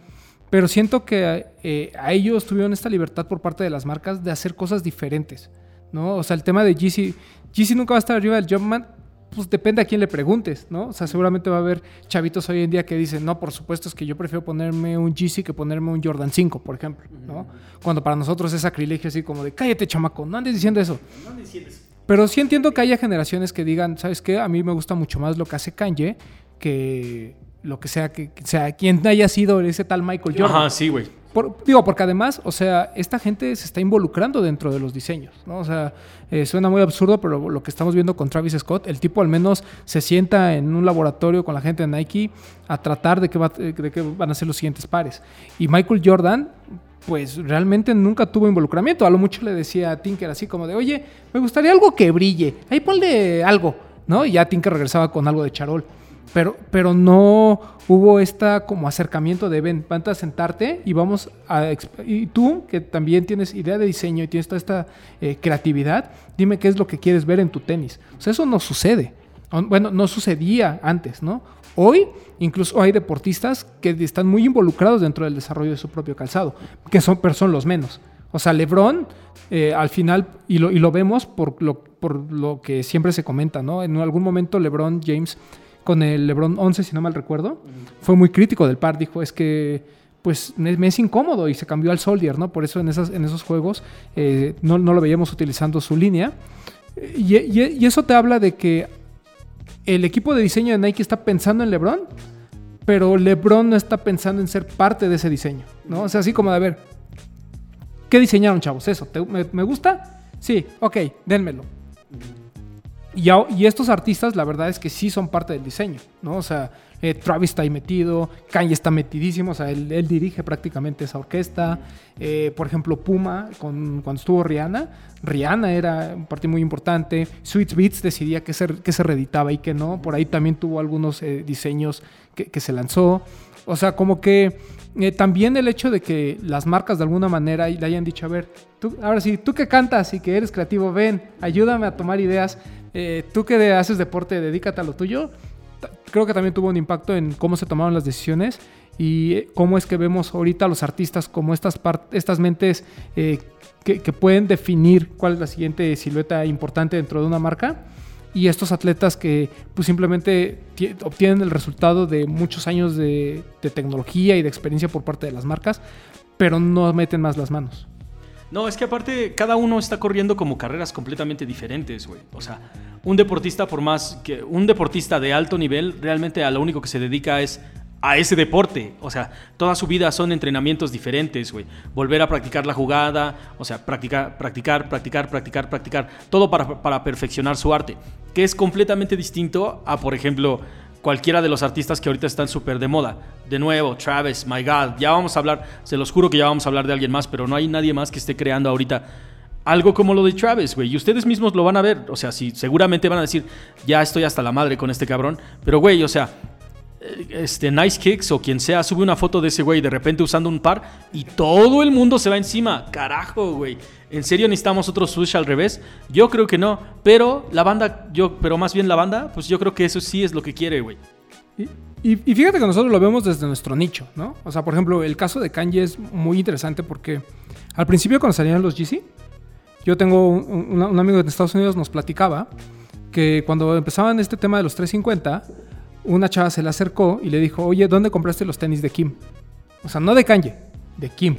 Pero siento que eh, a ellos tuvieron esta libertad por parte de las marcas de hacer cosas diferentes, ¿no? O sea, el tema de GC, GC nunca va a estar arriba del Jumpman, pues depende a quién le preguntes, ¿no? O sea, seguramente va a haber chavitos hoy en día que dicen, no, por supuesto es que yo prefiero ponerme un GC que ponerme un Jordan 5, por ejemplo, ¿no? Cuando para nosotros es sacrilegio así como de, cállate chamaco, no andes diciendo eso. No andes diciendo eso. Pero sí entiendo que haya generaciones que digan, ¿sabes qué? A mí me gusta mucho más lo que hace Kanye que lo que sea que, sea quien haya sido ese tal Michael Jordan. Ajá, sí, güey. digo, porque además, o sea, esta gente se está involucrando dentro de los diseños, ¿no? O sea, eh, suena muy absurdo, pero lo que estamos viendo con Travis Scott, el tipo al menos se sienta en un laboratorio con la gente de Nike a tratar de qué, de qué van a ser los siguientes pares. Y Michael Jordan, pues realmente nunca tuvo involucramiento. A lo mucho le decía a Tinker así como de, oye, me gustaría algo que brille. Ahí ponle algo, ¿no? Y ya Tinker regresaba con algo de charol. Pero, pero no hubo esta como acercamiento de ven, vente a sentarte y vamos a... Y tú, que también tienes idea de diseño y tienes toda esta eh, creatividad, dime qué es lo que quieres ver en tu tenis. O sea, eso no sucede. Bueno, no sucedía antes, ¿no? Hoy incluso hay deportistas que están muy involucrados dentro del desarrollo de su propio calzado, que son, pero son los menos. O sea, Lebron, eh, al final, y lo, y lo vemos por lo, por lo que siempre se comenta, ¿no? En algún momento Lebron James con el LeBron 11, si no mal recuerdo, fue muy crítico del par. Dijo, es que pues me, es incómodo y se cambió al Soldier, ¿no? Por eso en, esas, en esos juegos eh, no, lo veíamos utilizando su línea. Y, eso te habla de que el equipo de diseño de Nike está pensando en LeBron, pero LeBron no está pensando en ser parte de ese diseño, ¿no? O sea, así como de, a ver, ¿qué diseñaron, chavos? ¿Eso? me, me, gusta? Sí, ok, dénmelo. Y, estos artistas, la verdad es que sí son parte del diseño, ¿no? O sea, eh, Travis está ahí metido, Kanye está metidísimo, o sea, él, dirige prácticamente esa orquesta. Eh, por ejemplo, Puma, con, cuando estuvo Rihanna, Rihanna era un partido muy importante. Sweet Beats decidía qué se, qué se reeditaba y qué no. Por ahí también tuvo algunos eh, diseños que, se lanzó. O sea, como que también el hecho de que las marcas de alguna manera le hayan dicho, a ver, ahora sí, tú que cantas y que eres creativo, ven, ayúdame a tomar ideas eh, tú que haces deporte, dedícate a lo tuyo. Creo que también tuvo un impacto en cómo se tomaron las decisiones y eh, cómo es que vemos ahorita a los artistas como estas, estas mentes eh, que, pueden definir cuál es la siguiente silueta importante dentro de una marca y estos atletas que pues simplemente obtienen el resultado de muchos años de, de, tecnología y de experiencia por parte de las marcas, pero no meten más las manos. No, es que aparte cada uno está corriendo como carreras completamente diferentes, güey. O sea, un deportista por más que un deportista de alto nivel realmente a lo único que se dedica es a ese deporte. O sea, toda su vida son entrenamientos diferentes, güey. Volver a practicar la jugada, o sea, practicar, practicar, practicar, practicar, practicar. Todo para, para perfeccionar su arte. Que es completamente distinto a, por ejemplo, cualquiera de los artistas que ahorita están súper de moda. De nuevo, Travis, My God, ya vamos a hablar, se los juro que ya vamos a hablar de alguien más, pero no hay nadie más que esté creando ahorita algo como lo de Travis, güey. Y ustedes mismos lo van a ver. O sea, sí, seguramente van a decir, ya estoy hasta la madre con este cabrón. Pero, güey, o sea, eh, este Nice Kicks o quien sea sube una foto de ese güey de repente usando un par y todo el mundo se va encima. Carajo, güey. ¿En serio necesitamos otro switch al revés? Yo creo que no, pero la banda, yo, pero más bien la banda, pues yo creo que eso sí es lo que quiere, güey. Y, fíjate que nosotros lo vemos desde nuestro nicho, ¿no? O sea, por ejemplo, el caso de Kanye es muy interesante porque al principio cuando salían los GC, yo tengo un, un amigo de Estados Unidos nos platicaba que cuando empezaban este tema de los 350, una chava se le acercó y le dijo, oye, ¿dónde compraste los tenis de Kim? O sea, no de Kanye, de Kim.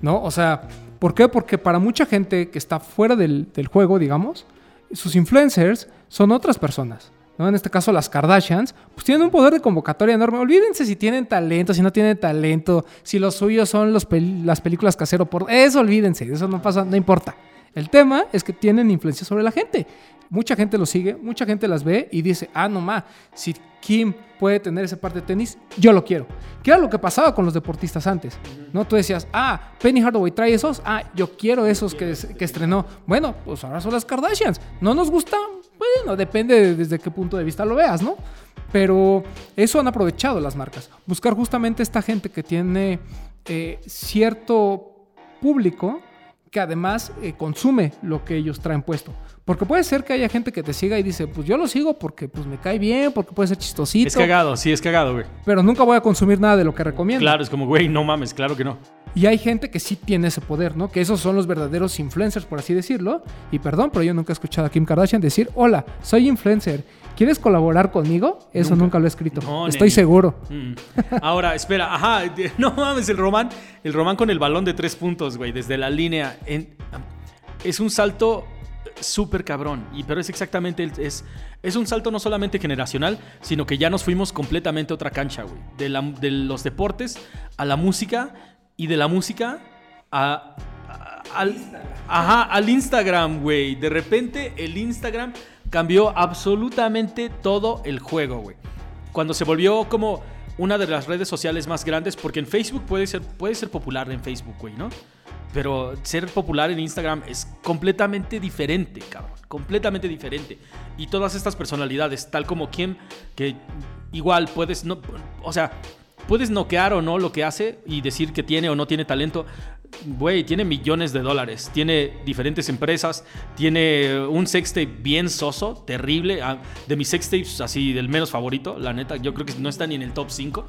¿No? O sea, ¿por qué? Porque para mucha gente que está fuera del, juego, digamos, sus influencers son otras personas. ¿no? En este caso las Kardashians, pues tienen un poder de convocatoria enorme. Olvídense si tienen talento, si no tienen talento, si los suyos son las películas casero por... Eso olvídense, eso no pasa, no importa. El tema es que tienen influencia sobre la gente. Mucha gente los sigue, mucha gente las ve y dice, ah, no más, si Kim puede tener ese par de tenis, yo lo quiero. ¿Qué era lo que pasaba con los deportistas antes? ¿No? Tú decías, ah, Penny Hardaway trae esos, ah, yo quiero esos que, que estrenó. Bueno, pues ahora son las Kardashians. ¿No nos gusta? Bueno, depende desde qué punto de vista lo veas, ¿no? Pero eso han aprovechado las marcas. Buscar justamente esta gente que tiene eh, cierto público que además eh, consume lo que ellos traen puesto. Porque puede ser que haya gente que te siga y dice, pues yo lo sigo porque pues me cae bien, porque puede ser chistosito. Es cagado, sí, es cagado, güey. Pero nunca voy a consumir nada de lo que recomiendo. Claro, es como, güey, no mames, claro que no. Y hay gente que sí tiene ese poder, ¿no? Que esos son los verdaderos influencers, por así decirlo. Y perdón, pero yo nunca he escuchado a Kim Kardashian decir, hola, soy influencer ¿Quieres colaborar conmigo? Eso nunca, lo he escrito. Estoy seguro. Mm. Ahora, espera, ajá, no mames, el Román, el Román con el balón de tres puntos, güey, desde la línea. es un salto súper cabrón, y, pero es exactamente, es, es un salto no solamente generacional, sino que ya nos fuimos completamente a otra cancha, güey. De, de los deportes a la música y de la música a, al, ajá, al Instagram, güey. De repente el Instagram cambió absolutamente todo el juego, güey. Cuando se volvió como una de las redes sociales más grandes, porque en Facebook puede ser, puede ser popular en Facebook, güey, ¿no? Pero ser popular en Instagram es completamente diferente, cabrón. Completamente diferente. Y todas estas personalidades, tal como Kim, que igual puedes, no, o sea, puedes noquear o no lo que hace y decir que tiene o no tiene talento, güey, tiene millones de dólares, tiene diferentes empresas, tiene un sextape bien soso, terrible, ah, de mis sextapes así del menos favorito, la neta, yo creo que no está ni en el top 5.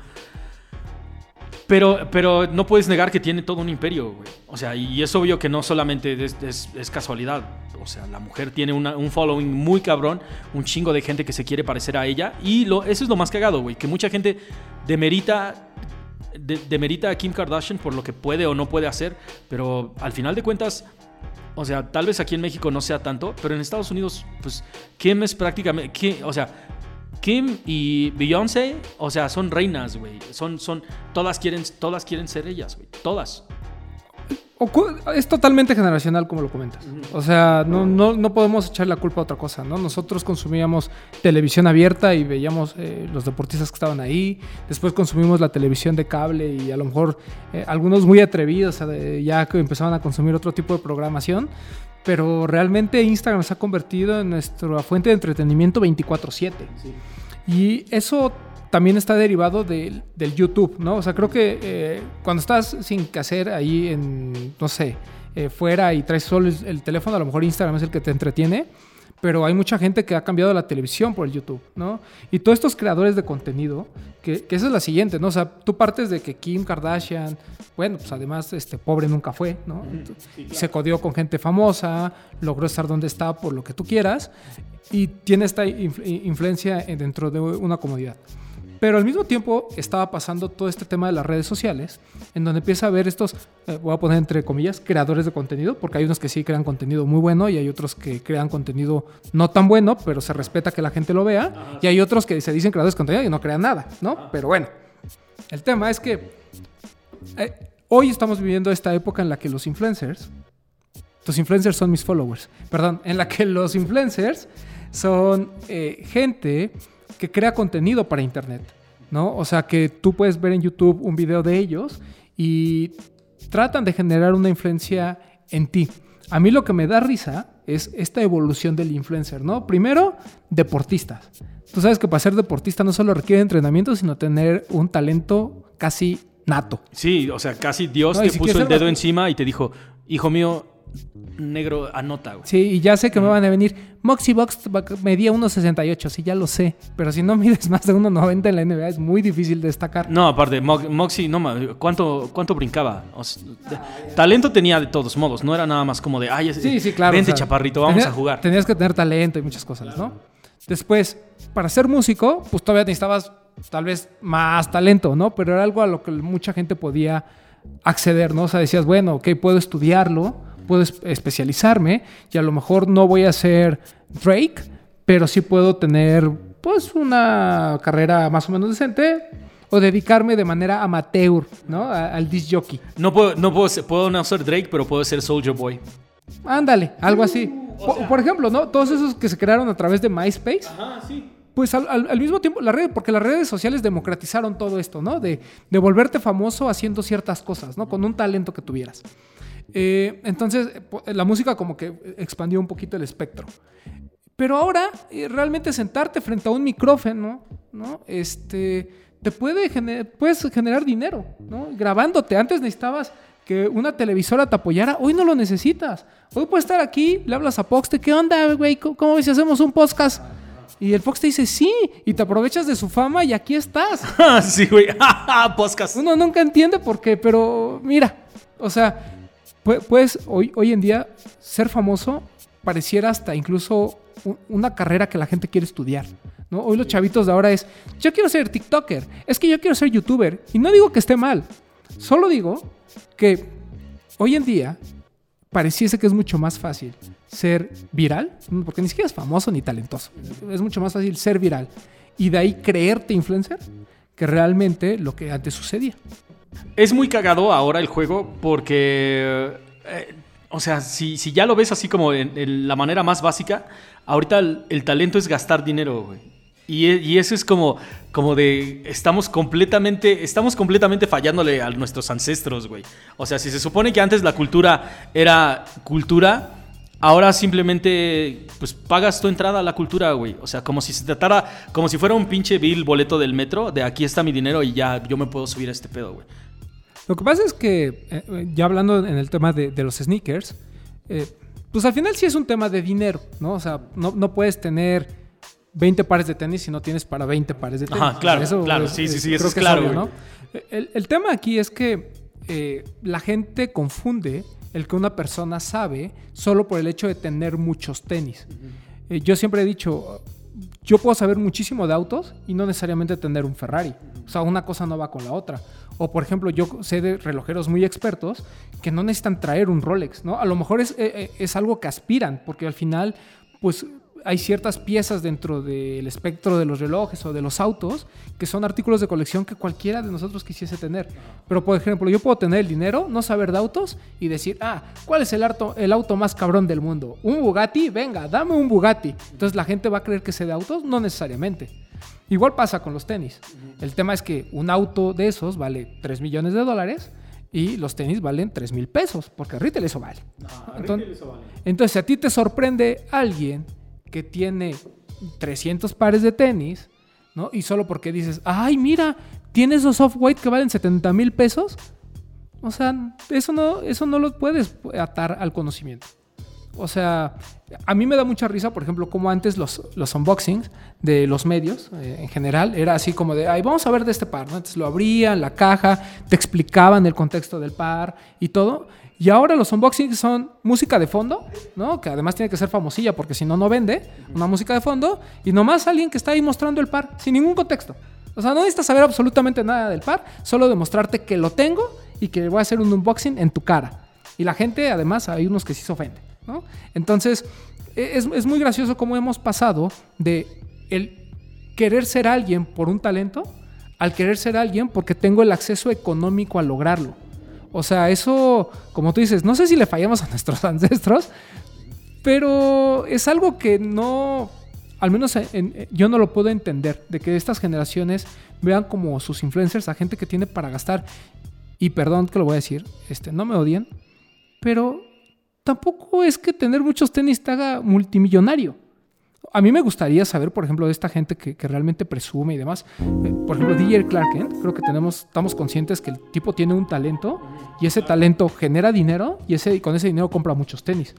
Pero, pero no puedes negar que tiene todo un imperio, güey. O sea, y es obvio que no solamente es, casualidad. O sea, la mujer tiene un following muy cabrón, un chingo de gente que se quiere parecer a ella. Y lo, eso es lo más cagado, güey. Que mucha gente demerita demerita a Kim Kardashian por lo que puede o no puede hacer, pero al final de cuentas, o sea, tal vez aquí en México no sea tanto, pero en Estados Unidos, pues, Kim es prácticamente, o sea, Kim y Beyoncé, o sea, son reinas, güey. Son, son, todas quieren, todas quieren ser ellas, güey. Todas es totalmente generacional, como lo comentas. O sea, no, no, no, podemos echar la culpa a otra cosa, ¿no? Nosotros consumíamos televisión abierta y veíamos eh, los deportistas que estaban ahí. Después consumimos la televisión de cable y a lo mejor eh, algunos muy atrevidos ya que empezaban a consumir otro tipo de programación. Pero realmente Instagram se ha convertido en nuestra fuente de entretenimiento 24/7. Y eso también está derivado del, YouTube, ¿no? O sea, creo que eh, cuando estás sin que hacer ahí en, no sé, eh, fuera y traes solo el, teléfono, a lo mejor Instagram es el que te entretiene, pero hay mucha gente que ha cambiado la televisión por el YouTube, ¿no? Y todos estos creadores de contenido, que, esa es la siguiente, ¿no? O sea, tú partes de que Kim Kardashian, bueno, pues además, este pobre nunca fue, ¿no? Se codió con gente famosa, logró estar donde está por lo que tú quieras, y tiene esta influencia dentro de una comodidad. Pero al mismo tiempo estaba pasando todo este tema de las redes sociales, en donde empieza a ver estos, eh, voy a poner entre comillas, creadores de contenido, porque hay unos que sí crean contenido muy bueno y hay otros que crean contenido no tan bueno, pero se respeta que la gente lo vea, y hay otros que se dicen creadores de contenido y no crean nada, ¿no? Pero bueno, el tema es que eh, hoy estamos viviendo esta época en la que los influencers, los influencers son mis followers, perdón, en la que los influencers son eh, gente que crea contenido para Internet, ¿no? O sea, que tú puedes ver en YouTube un video de ellos y tratan de generar una influencia en ti. A mí lo que me da risa es esta evolución del influencer, ¿no? Primero, deportistas. Tú sabes que para ser deportista no solo requiere entrenamiento, sino tener un talento casi nato. Sí, o sea, casi Dios te puso el dedo encima y te dijo, hijo mío, negro anota, güey. Sí, y ya sé que me van a venir. Moxie Box medía 1.68, sí, ya lo sé. Pero si no mides más de 1.90 en la NBA, es muy difícil destacar. No, aparte, Moxie, no ¿cuánto, cuánto brincaba? talento tenía de todos modos, no era nada más como de, ay, sí, sí, claro, vente chaparrito, vamos a jugar. Tenías que tener talento y muchas cosas, ¿no? Después, para ser músico, pues todavía necesitabas tal vez más talento, ¿no? Pero era algo a lo que mucha gente podía acceder, ¿no? O sea, decías, bueno, ok, puedo estudiarlo puedo especializarme y a lo mejor no voy a ser Drake, pero sí puedo tener pues una carrera más o menos decente o dedicarme de manera amateur, ¿no? A- al disc jockey. No puedo, no puedo, ser- puedo no ser Drake, pero puedo ser Soldier Boy. Ándale, algo así. Por, por ejemplo, ¿no? Todos esos que se crearon a través de MySpace, Ajá, sí. pues al, al- al mismo tiempo, la red, porque las redes sociales democratizaron todo esto, ¿no? De, de volverte famoso haciendo ciertas cosas, ¿no? Con un talento que tuvieras. Eh, entonces, la música como que expandió un poquito el espectro. Pero ahora, eh, realmente sentarte frente a un micrófono, ¿no? Este, te puede gener- puedes generar dinero, ¿no? Grabándote. Antes necesitabas que una televisora te apoyara. Hoy no lo necesitas. Hoy puedes estar aquí, le hablas a Fox, ¿qué onda, güey? ¿Cómo, ves si hacemos un podcast? Y el Fox te dice, sí, y te aprovechas de su fama y aquí estás. sí, güey. Podcast. Uno nunca entiende por qué, pero mira, o sea, puedes hoy, hoy en día ser famoso pareciera hasta incluso una carrera que la gente quiere estudiar. ¿no? Hoy los chavitos de ahora es, yo quiero ser TikToker, es que yo quiero ser YouTuber. Y no digo que esté mal, solo digo que hoy en día pareciese que es mucho más fácil ser viral, porque ni siquiera es famoso ni talentoso. Es mucho más fácil ser viral y de ahí creerte influencer que realmente lo que antes sucedía. Es muy cagado ahora el juego porque, eh, o sea, si, si ya lo ves así como en, la manera más básica, ahorita el, talento es gastar dinero, güey. Y, e- y eso es como, como de, estamos completamente, estamos completamente fallándole a nuestros ancestros, güey. O sea, si se supone que antes la cultura era cultura, ahora simplemente, pues pagas tu entrada a la cultura, güey. O sea, como si se tratara, como si fuera un pinche bill boleto del metro, de aquí está mi dinero y ya yo me puedo subir a este pedo, güey. Lo que pasa es que, eh, eh, ya hablando en el tema de, de los sneakers, eh, pues al final sí es un tema de dinero, ¿no? O sea, no, no puedes tener 20 pares de tenis si no tienes para 20 pares de tenis. Ajá, claro, Eso claro, sí, sí, sí, eso creo es que claro, obvio, güey. ¿no? El, el tema aquí es que eh, la gente confunde el que una persona sabe solo por el hecho de tener muchos tenis. Eh, yo siempre he dicho, yo puedo saber muchísimo de autos y no necesariamente tener un Ferrari. O sea, una cosa no va con la otra. O, por ejemplo, yo sé de relojeros muy expertos que no necesitan traer un Rolex, ¿no? A lo mejor es, eh, eh, es algo que aspiran, porque al final, pues hay ciertas piezas dentro del espectro de los relojes o de los autos que son artículos de colección que cualquiera de nosotros quisiese tener. Pero, por ejemplo, yo puedo tener el dinero, no saber de autos y decir, ah, ¿cuál es el, auto, el auto más cabrón del mundo? ¿Un Bugatti? Venga, dame un Bugatti. Entonces la gente va a creer que sé de autos, no necesariamente. Igual pasa con los tenis. El tema es que un auto de esos vale 3 millones de dólares y los tenis valen 3 mil pesos, porque retail eso vale. entonces, entonces, si a ti te sorprende alguien que tiene 300 pares de tenis, ¿no? Y solo porque dices, ay, mira, tiene esos off-white que valen 70 mil pesos. O sea, eso no, eso no lo puedes atar al conocimiento. O sea, a mí me da mucha risa, por ejemplo, como antes los, los unboxings de los medios eh, en general era así como de, ay, vamos a ver de este par, ¿no? Entonces lo abrían, la caja, te explicaban el contexto del par y todo. Y ahora los unboxings son música de fondo, ¿no? Que además tiene que ser famosilla porque si no, no vende. Una música de fondo y nomás alguien que está ahí mostrando el par sin ningún contexto. O sea, no necesitas saber absolutamente nada del par, solo demostrarte que lo tengo y que voy a hacer un unboxing en tu cara. Y la gente, además, hay unos que sí se ofenden, ¿no? Entonces, e, es, es muy gracioso cómo hemos pasado de el querer ser alguien por un talento al querer ser alguien porque tengo el acceso económico a lograrlo. O sea, eso, como tú dices, no sé si le fallamos a nuestros ancestros, pero es algo que no, al menos en- en- yo no lo puedo entender, de que estas generaciones vean como sus influencers a gente que tiene para gastar. Y perdón que lo voy a decir, este, no me odien, pero tampoco es que tener muchos tenis te haga multimillonario. A mí me gustaría saber, por ejemplo, de esta gente que, que realmente presume y demás. Eh, por ejemplo, DJ Clark Kent, creo que tenemos, estamos conscientes que el tipo tiene un talento y ese talento genera dinero y, ese, con ese dinero compra muchos tenis.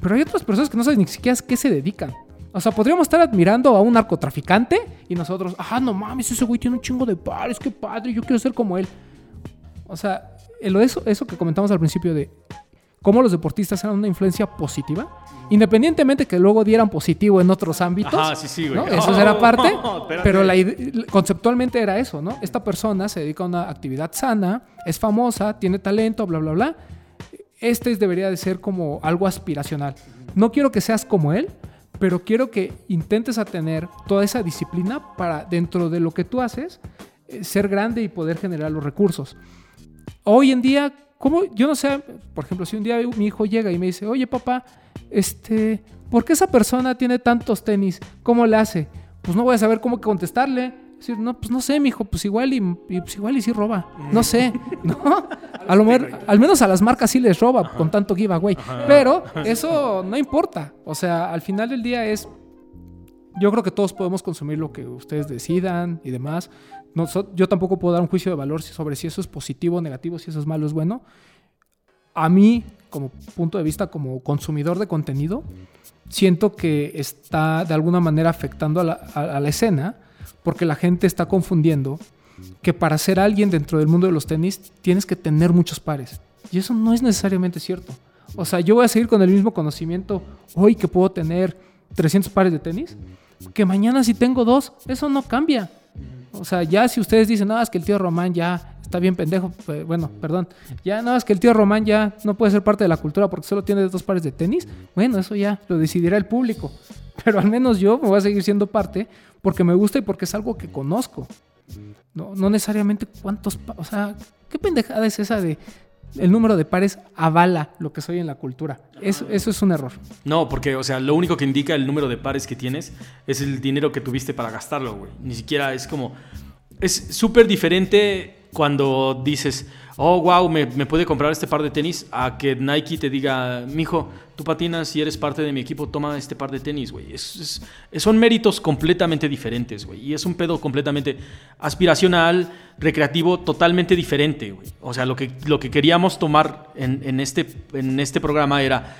Pero hay otras personas que no saben ni siquiera a qué se dedican. O sea, podríamos estar admirando a un narcotraficante y nosotros, ah, no mames, ese güey tiene un chingo de pares, qué padre, yo quiero ser como él. O sea, eso, eso que comentamos al principio de cómo los deportistas eran una influencia positiva, independientemente que luego dieran positivo en otros ámbitos. Ajá, sí, sí, güey. ¿no? Eso era parte, espérate. pero la conceptualmente era eso, ¿no? Esta persona se dedica a una actividad sana, es famosa, tiene talento, bla, bla, bla. Este es- debería de ser como algo aspiracional. No quiero que seas como él, pero quiero que intentes a tener toda esa disciplina para dentro de lo que tú haces eh, ser grande y poder generar los recursos. Hoy en día, ¿cómo? Yo no sé, por ejemplo, si un día mi hijo llega y me dice, oye papá, este, ¿por qué esa persona tiene tantos tenis? ¿Cómo le hace? Pues no voy a saber cómo contestarle. Decir, no, pues no sé, mijo, pues igual y, y, pues igual y sí roba. No sé, ¿no? A lo mejor, al menos a las marcas sí les roba con tanto giveaway. Pero eso no importa. O sea, al final del día es. Yo creo que todos podemos consumir lo que ustedes decidan y demás. No, yo tampoco puedo dar un juicio de valor sobre si eso es positivo o negativo, si eso es malo o es bueno. A mí, como punto de vista, como consumidor de contenido, siento que está de alguna manera afectando a la, escena porque la gente está confundiendo que para ser alguien dentro del mundo de los tenis tienes que tener muchos pares. Y eso no es necesariamente cierto. O sea, yo voy a seguir con el mismo conocimiento hoy que puedo tener 300 pares de tenis, que mañana si tengo dos, eso no cambia. O sea, ya si ustedes dicen, no, es que el tío Román ya está bien pendejo, pues, bueno, perdón, ya no, es que el tío Román ya no puede ser parte de la cultura porque solo tiene dos pares de tenis, bueno, eso ya lo decidirá el público. Pero al menos yo me voy a seguir siendo parte porque me gusta y porque es algo que conozco. No, no necesariamente cuántos, o sea, qué pendejada es esa de el número de pares avala lo que soy en la cultura. Eso, eso es un error. No, porque, o sea, lo único que indica el número de pares que tienes es el dinero que tuviste para gastarlo, güey. Ni siquiera es como. Es súper diferente cuando dices, oh, wow, me, me puede comprar este par de tenis, a que Nike te diga, mijo, tú patinas y eres parte de mi equipo, toma este par de tenis, güey. Es- son méritos completamente diferentes, güey. Y es un pedo completamente aspiracional, recreativo, totalmente diferente, güey. O sea, lo que, lo que queríamos tomar en, en este, en este programa era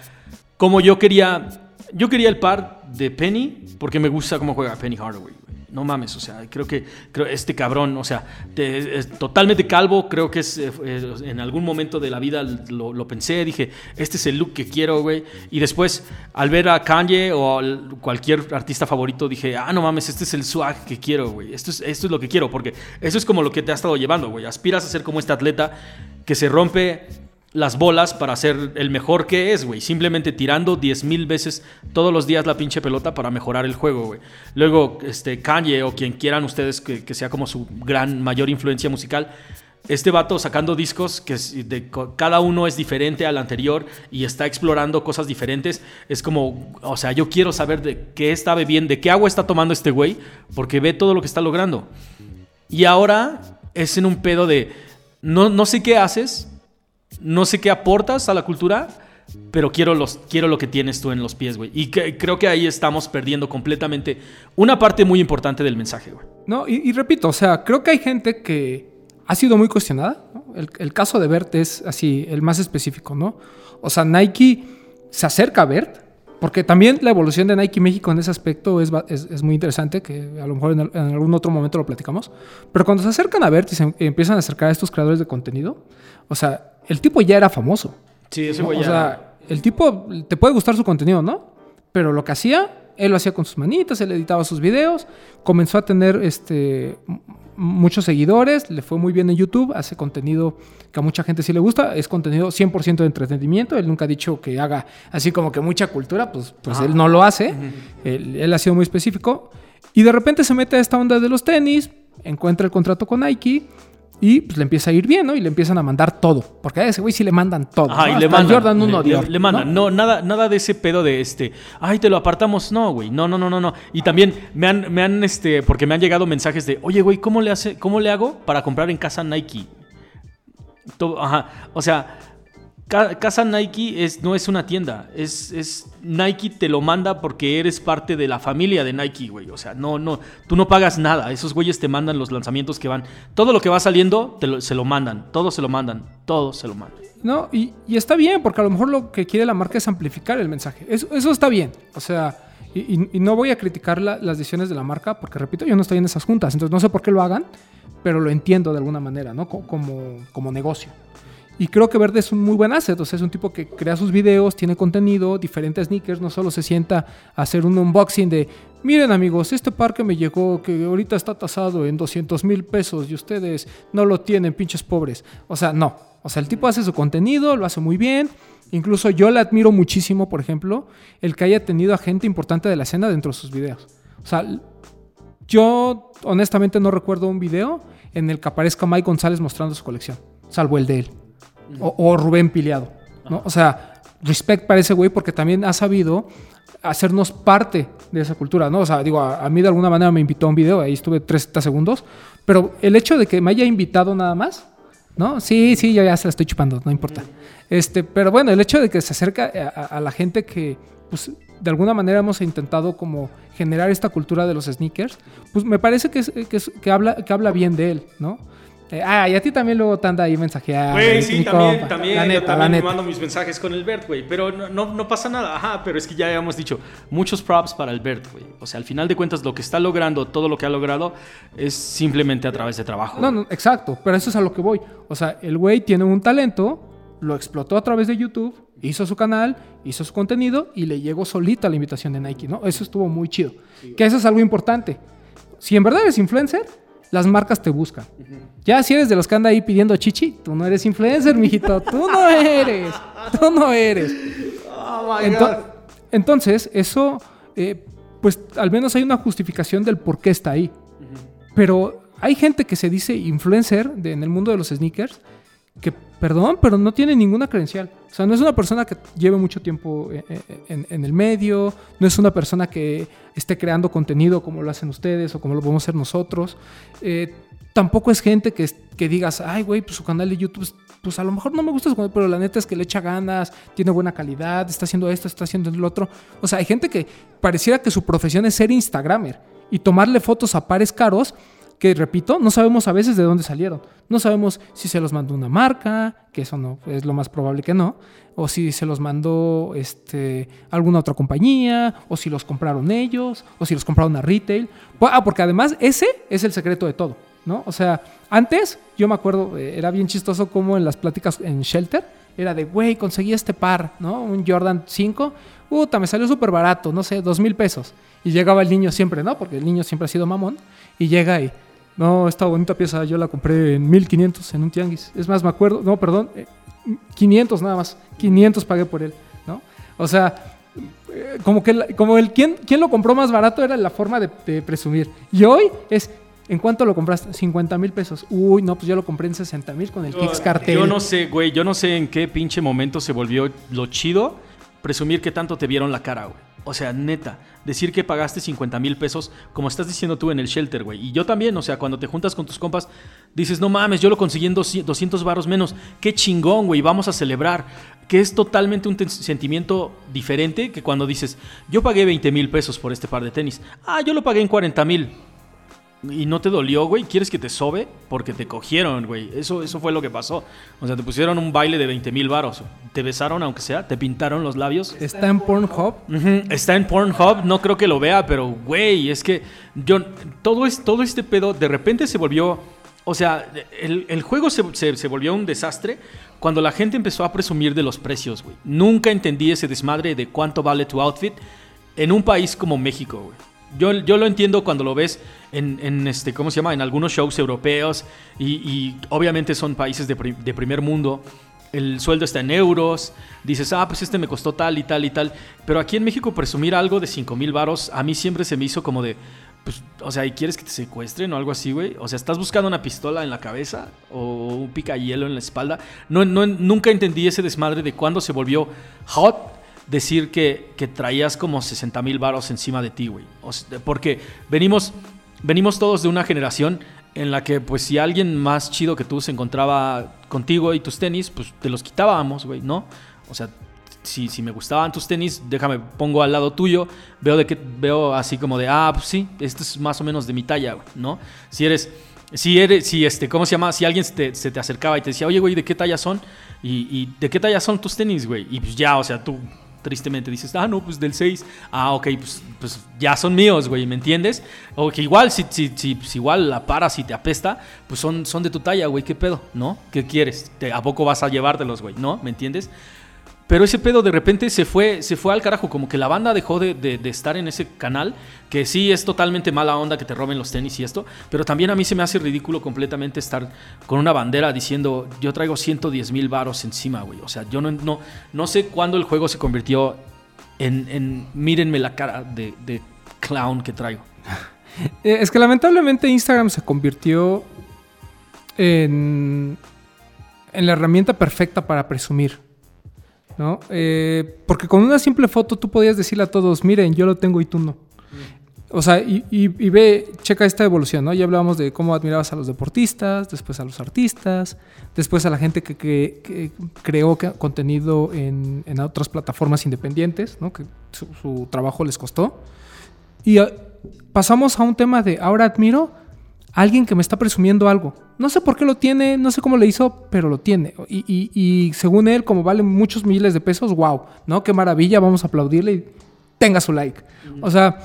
como yo quería, yo quería el par de Penny porque me gusta cómo juega Penny Hardaway. No mames, o sea, creo que creo este cabrón, o sea, es totalmente calvo, creo que es, eh, eh, en algún momento de la vida lo, pensé, dije, este es el look que quiero, güey. Y después, al ver a Kanye o al- cualquier artista favorito, dije, ah, no mames, este es el swag que quiero, güey. Esto es, esto es lo que quiero, porque eso es como lo que te ha estado llevando, güey. Aspiras a ser como este atleta que se rompe las bolas para ser el mejor que es, güey. Simplemente tirando 10 mil veces todos los días la pinche pelota para mejorar el juego, güey. Luego, este, Kanye o quien quieran ustedes que, sea como su gran, mayor influencia musical. Este vato sacando discos que de, cada uno es diferente al anterior y está explorando cosas diferentes. Es como, o sea, yo quiero saber de qué está bebiendo, de qué agua está tomando este güey, porque ve todo lo que está logrando. Y ahora es en un pedo de, no, no sé qué haces, no sé qué aportas a la cultura, pero quiero, los, quiero lo que tienes tú en los pies, güey. Y creo que ahí estamos perdiendo completamente una parte muy importante del mensaje, güey. No, y, repito, o sea, creo que hay gente que ha sido muy cuestionada. El, caso de Bert es así, el más específico, ¿no? O sea, Nike se acerca a Bert, porque también la evolución de Nike México en ese aspecto es, es, muy interesante, que a lo mejor en, en algún otro momento lo platicamos. Pero cuando se acercan a Bert y se em- empiezan a acercar a estos creadores de contenido, o sea, el tipo ya era famoso. Sí, ese ¿no? güey O ya- sea, el tipo te puede gustar su contenido, ¿no? Pero lo que hacía, él lo hacía con sus manitas, él editaba sus videos, comenzó a tener este muchos seguidores, le fue muy bien en YouTube, hace contenido que a mucha gente sí le gusta, es contenido 100% de entretenimiento, él nunca ha dicho que haga así como que mucha cultura, pues, pues él no lo hace, él, él ha sido muy específico, y de repente se mete a esta onda de los tenis, encuentra el contrato con Nike, y pues le empieza a ir bien, ¿no? Y le empiezan a mandar todo. Porque a ese güey sí le mandan todo. Ajá, ¿no? y Hasta le mandan. Jordan 1 le, Dior, le- mandan. ¿no? ¿no? nada, nada de ese pedo de este. Ay, te lo apartamos. No, güey. No, no, no, no, no. Y también me han, me han, este, porque me han llegado mensajes de, oye, güey, ¿cómo le hace, cómo le hago para comprar en casa Nike? To- Ajá. O sea, casa Nike es, no es una tienda. Es, es Nike te lo manda porque eres parte de la familia de Nike, güey. O sea, no, no, tú no pagas nada. Esos güeyes te mandan los lanzamientos que van. Todo lo que va saliendo se lo mandan. Todo se lo mandan. Todo se lo mandan. No, y, y está bien, porque a lo mejor lo que quiere la marca es amplificar el mensaje. Eso, eso está bien. O sea, y, no voy a criticar la- las decisiones de la marca, porque repito, yo no estoy en esas juntas, entonces no sé por qué lo hagan, pero lo entiendo de alguna manera, ¿no? Co- Como, como negocio. Y creo que Verde es un muy buen asset, o sea, es un tipo que crea sus videos, tiene contenido, diferentes sneakers, no solo se sienta a hacer un unboxing de, miren amigos, este par que me llegó, que ahorita está tasado en 200 mil pesos y ustedes no lo tienen, pinches pobres. O sea, no. O sea, el tipo hace su contenido, lo hace muy bien, Incluso yo le admiro muchísimo, por ejemplo, el que haya tenido a gente importante de la escena dentro de sus videos. O sea, yo honestamente no recuerdo un video en el que aparezca Mike González mostrando su colección, salvo el de él. O, o Rubén Piliado. ¿no? O sea, respect para ese güey porque también ha sabido hacernos parte de esa cultura, ¿no? O sea, digo, a, a, mí de alguna manera me invitó a un video, ahí estuve 30 segundos, pero el hecho de que me haya invitado nada más, ¿no? Sí, sí, yo ya se la estoy chupando, no importa. Este, pero bueno, el hecho de que se acerca a, a la gente que, pues, de alguna manera hemos intentado como generar esta cultura de los sneakers, pues me parece que, es, que, es, que, habla, que habla bien de él, ¿no? Eh, ah, y a ti también luego te anda ahí mensajeando. Güey, sí, también, compa. también. La neta, yo también me mando mis mensajes con el Bert, güey. Pero no, no, no, pasa nada. Ajá, pero es que ya habíamos dicho, muchos props para el Bert, güey. O sea, al final de cuentas, lo que está logrando, todo lo que ha logrado, es simplemente a través de trabajo. No, no, exacto. Pero eso es a lo que voy. O sea, el güey tiene un talento, lo explotó a través de YouTube, hizo su canal, hizo su contenido y le llegó solita la invitación de Nike, ¿no? Eso estuvo muy chido. Sí, que eso es algo importante. Si en verdad eres influencer, las marcas te buscan. Uh -huh. Ya si eres de los que anda ahí pidiendo chichi, tú no eres influencer, mijito. Tú no eres. Tú no eres. Oh Ento entonces, eso, eh, pues al menos hay una justificación del por qué está ahí. Uh -huh. Pero hay gente que se dice influencer de, en el mundo de los sneakers que, perdón, pero no tiene ninguna credencial. O sea, no es una persona que lleve mucho tiempo en, en, en, el medio, no es una persona que esté creando contenido como lo hacen ustedes o como lo podemos hacer nosotros. Eh, tampoco es gente que, que digas, ay, güey, pues su canal de YouTube, pues a lo mejor no me gusta, pero la neta es que le echa ganas, tiene buena calidad, está haciendo esto, está haciendo lo otro. O sea, hay gente que pareciera que su profesión es ser Instagramer y tomarle fotos a pares caros que repito, no sabemos a veces de dónde salieron. No sabemos si se los mandó una marca, que eso no es lo más probable que no, o si se los mandó este, alguna otra compañía, o si los compraron ellos, o si los compraron a retail. Ah, porque además ese es el secreto de todo, ¿no? O sea, antes yo me acuerdo, eh, era bien chistoso como en las pláticas en Shelter, era de, güey, conseguí este par, ¿no? Un Jordan 5, puta, me salió súper barato, no sé, dos mil pesos. Y llegaba el niño siempre, ¿no? Porque el niño siempre ha sido mamón, y llega y no, esta bonita pieza yo la compré en 1500 en un tianguis. Es más, me acuerdo, no, perdón, eh, 500 nada más. 500 pagué por él, ¿no? O sea, eh, como que la, como el quien, quien lo compró más barato era la forma de, de presumir. Y hoy es ¿En cuánto lo compraste? 50 mil pesos. Uy, no, pues yo lo compré en 60 mil con el yo, Kix Cartel. Yo no sé, güey, yo no sé en qué pinche momento se volvió lo chido presumir que tanto te vieron la cara, güey. O sea, neta, decir que pagaste 50 mil pesos, como estás diciendo tú en el shelter, güey. Y yo también, o sea, cuando te juntas con tus compas, dices, no mames, yo lo conseguí en 200 baros menos. Qué chingón, güey, vamos a celebrar. Que es totalmente un sentimiento diferente que cuando dices, yo pagué 20 mil pesos por este par de tenis. Ah, yo lo pagué en 40 mil. Y no te dolió, güey. ¿Quieres que te sobe? Porque te cogieron, güey. Eso, eso fue lo que pasó. O sea, te pusieron un baile de 20 mil varos. Te besaron, aunque sea. Te pintaron los labios. ¿Está en Pornhub? Uh -huh. Está en Pornhub. No creo que lo vea, pero, güey, es que yo... Todo, es, todo este pedo de repente se volvió... O sea, el, el juego se, se, se volvió un desastre cuando la gente empezó a presumir de los precios, güey. Nunca entendí ese desmadre de cuánto vale tu outfit en un país como México, güey. Yo, yo, lo entiendo cuando lo ves en, este, ¿cómo se llama? En algunos shows europeos y, obviamente son países de, de, primer mundo. El sueldo está en euros. Dices, ah, pues este me costó tal y tal y tal. Pero aquí en México presumir algo de 5 mil varos a mí siempre se me hizo como de, pues, o sea, ¿y quieres que te secuestren o algo así, güey? O sea, ¿estás buscando una pistola en la cabeza o un picahielo en la espalda? No, no, nunca entendí ese desmadre de cuándo se volvió hot decir que, que traías como 60 mil varos encima de ti, güey. Porque venimos, venimos todos de una generación en la que, pues, si alguien más chido que tú se encontraba contigo y tus tenis, pues te los quitábamos, güey, ¿no? O sea, si, si, me gustaban tus tenis, déjame, pongo al lado tuyo, veo, de que, veo así como de, ah, pues sí, esto es más o menos de mi talla, güey, ¿no? Si eres, si eres, si este, ¿cómo se llama? Si alguien te, se te acercaba y te decía, oye, güey, ¿de qué talla son? Y, y ¿de qué talla son tus tenis, güey? Y pues ya, o sea, tú tristemente dices, ah, no, pues del 6, ah, ok, pues, pues ya son míos, güey, ¿me entiendes? O que igual, si, si, si, igual la paras y te apesta, pues son, son de tu talla, güey, ¿qué pedo? ¿No? ¿Qué quieres? ¿Te, ¿A poco vas a llevártelos, güey? ¿No? ¿Me entiendes? Pero ese pedo de repente se fue, se fue al carajo, como que la banda dejó de, estar en ese canal, que sí es totalmente mala onda que te roben los tenis y esto, pero también a mí se me hace ridículo completamente estar con una bandera diciendo yo traigo 110 mil varos encima, güey. O sea, yo no, no, no sé cuándo el juego se convirtió en, en mírenme la cara de, clown que traigo. Eh, Es que lamentablemente Instagram se convirtió en la herramienta perfecta para presumir. ¿No? Eh, porque con una simple foto tú podías decirle a todos, miren, yo lo tengo y tú no. O sea, y, y- ve, checa esta evolución, ¿no? Ya hablábamos de cómo admirabas a los deportistas, después a los artistas, después a la gente que, que- creó contenido en, en otras plataformas independientes, ¿no? Que su, trabajo les costó. Y ah, pasamos a un tema de ahora admiro alguien que me está presumiendo algo. No sé por qué lo tiene, no sé cómo le hizo, pero lo tiene. Y, y- y según él, como vale muchos miles de pesos, wow, ¿no? Qué maravilla, vamos a aplaudirle y tenga su like. O sea,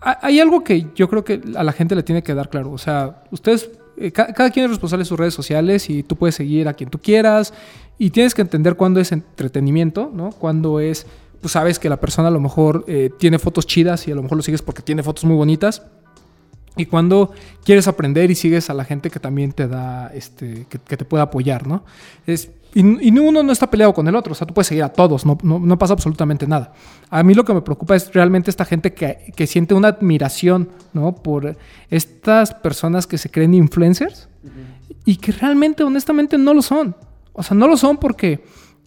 ha- hay algo que yo creo que a la gente le tiene que dar claro. O sea, ustedes, eh, ca- cada quien es responsable de sus redes sociales y tú puedes seguir a quien tú quieras y tienes que entender cuándo es entretenimiento, ¿no? Cuándo es, pues sabes que la persona a lo mejor eh, tiene fotos chidas y a lo mejor lo sigues porque tiene fotos muy bonitas. Y cuando quieres aprender y sigues a la gente que también te da, este, que, te pueda apoyar, ¿no? Es, y, uno no está peleado con el otro, o sea, tú puedes seguir a todos, no, no, no pasa absolutamente nada. A mí lo que me preocupa es realmente esta gente que, que siente una admiración, ¿no? Por estas personas que se creen influencers y que realmente, honestamente, no lo son. O sea, no lo son porque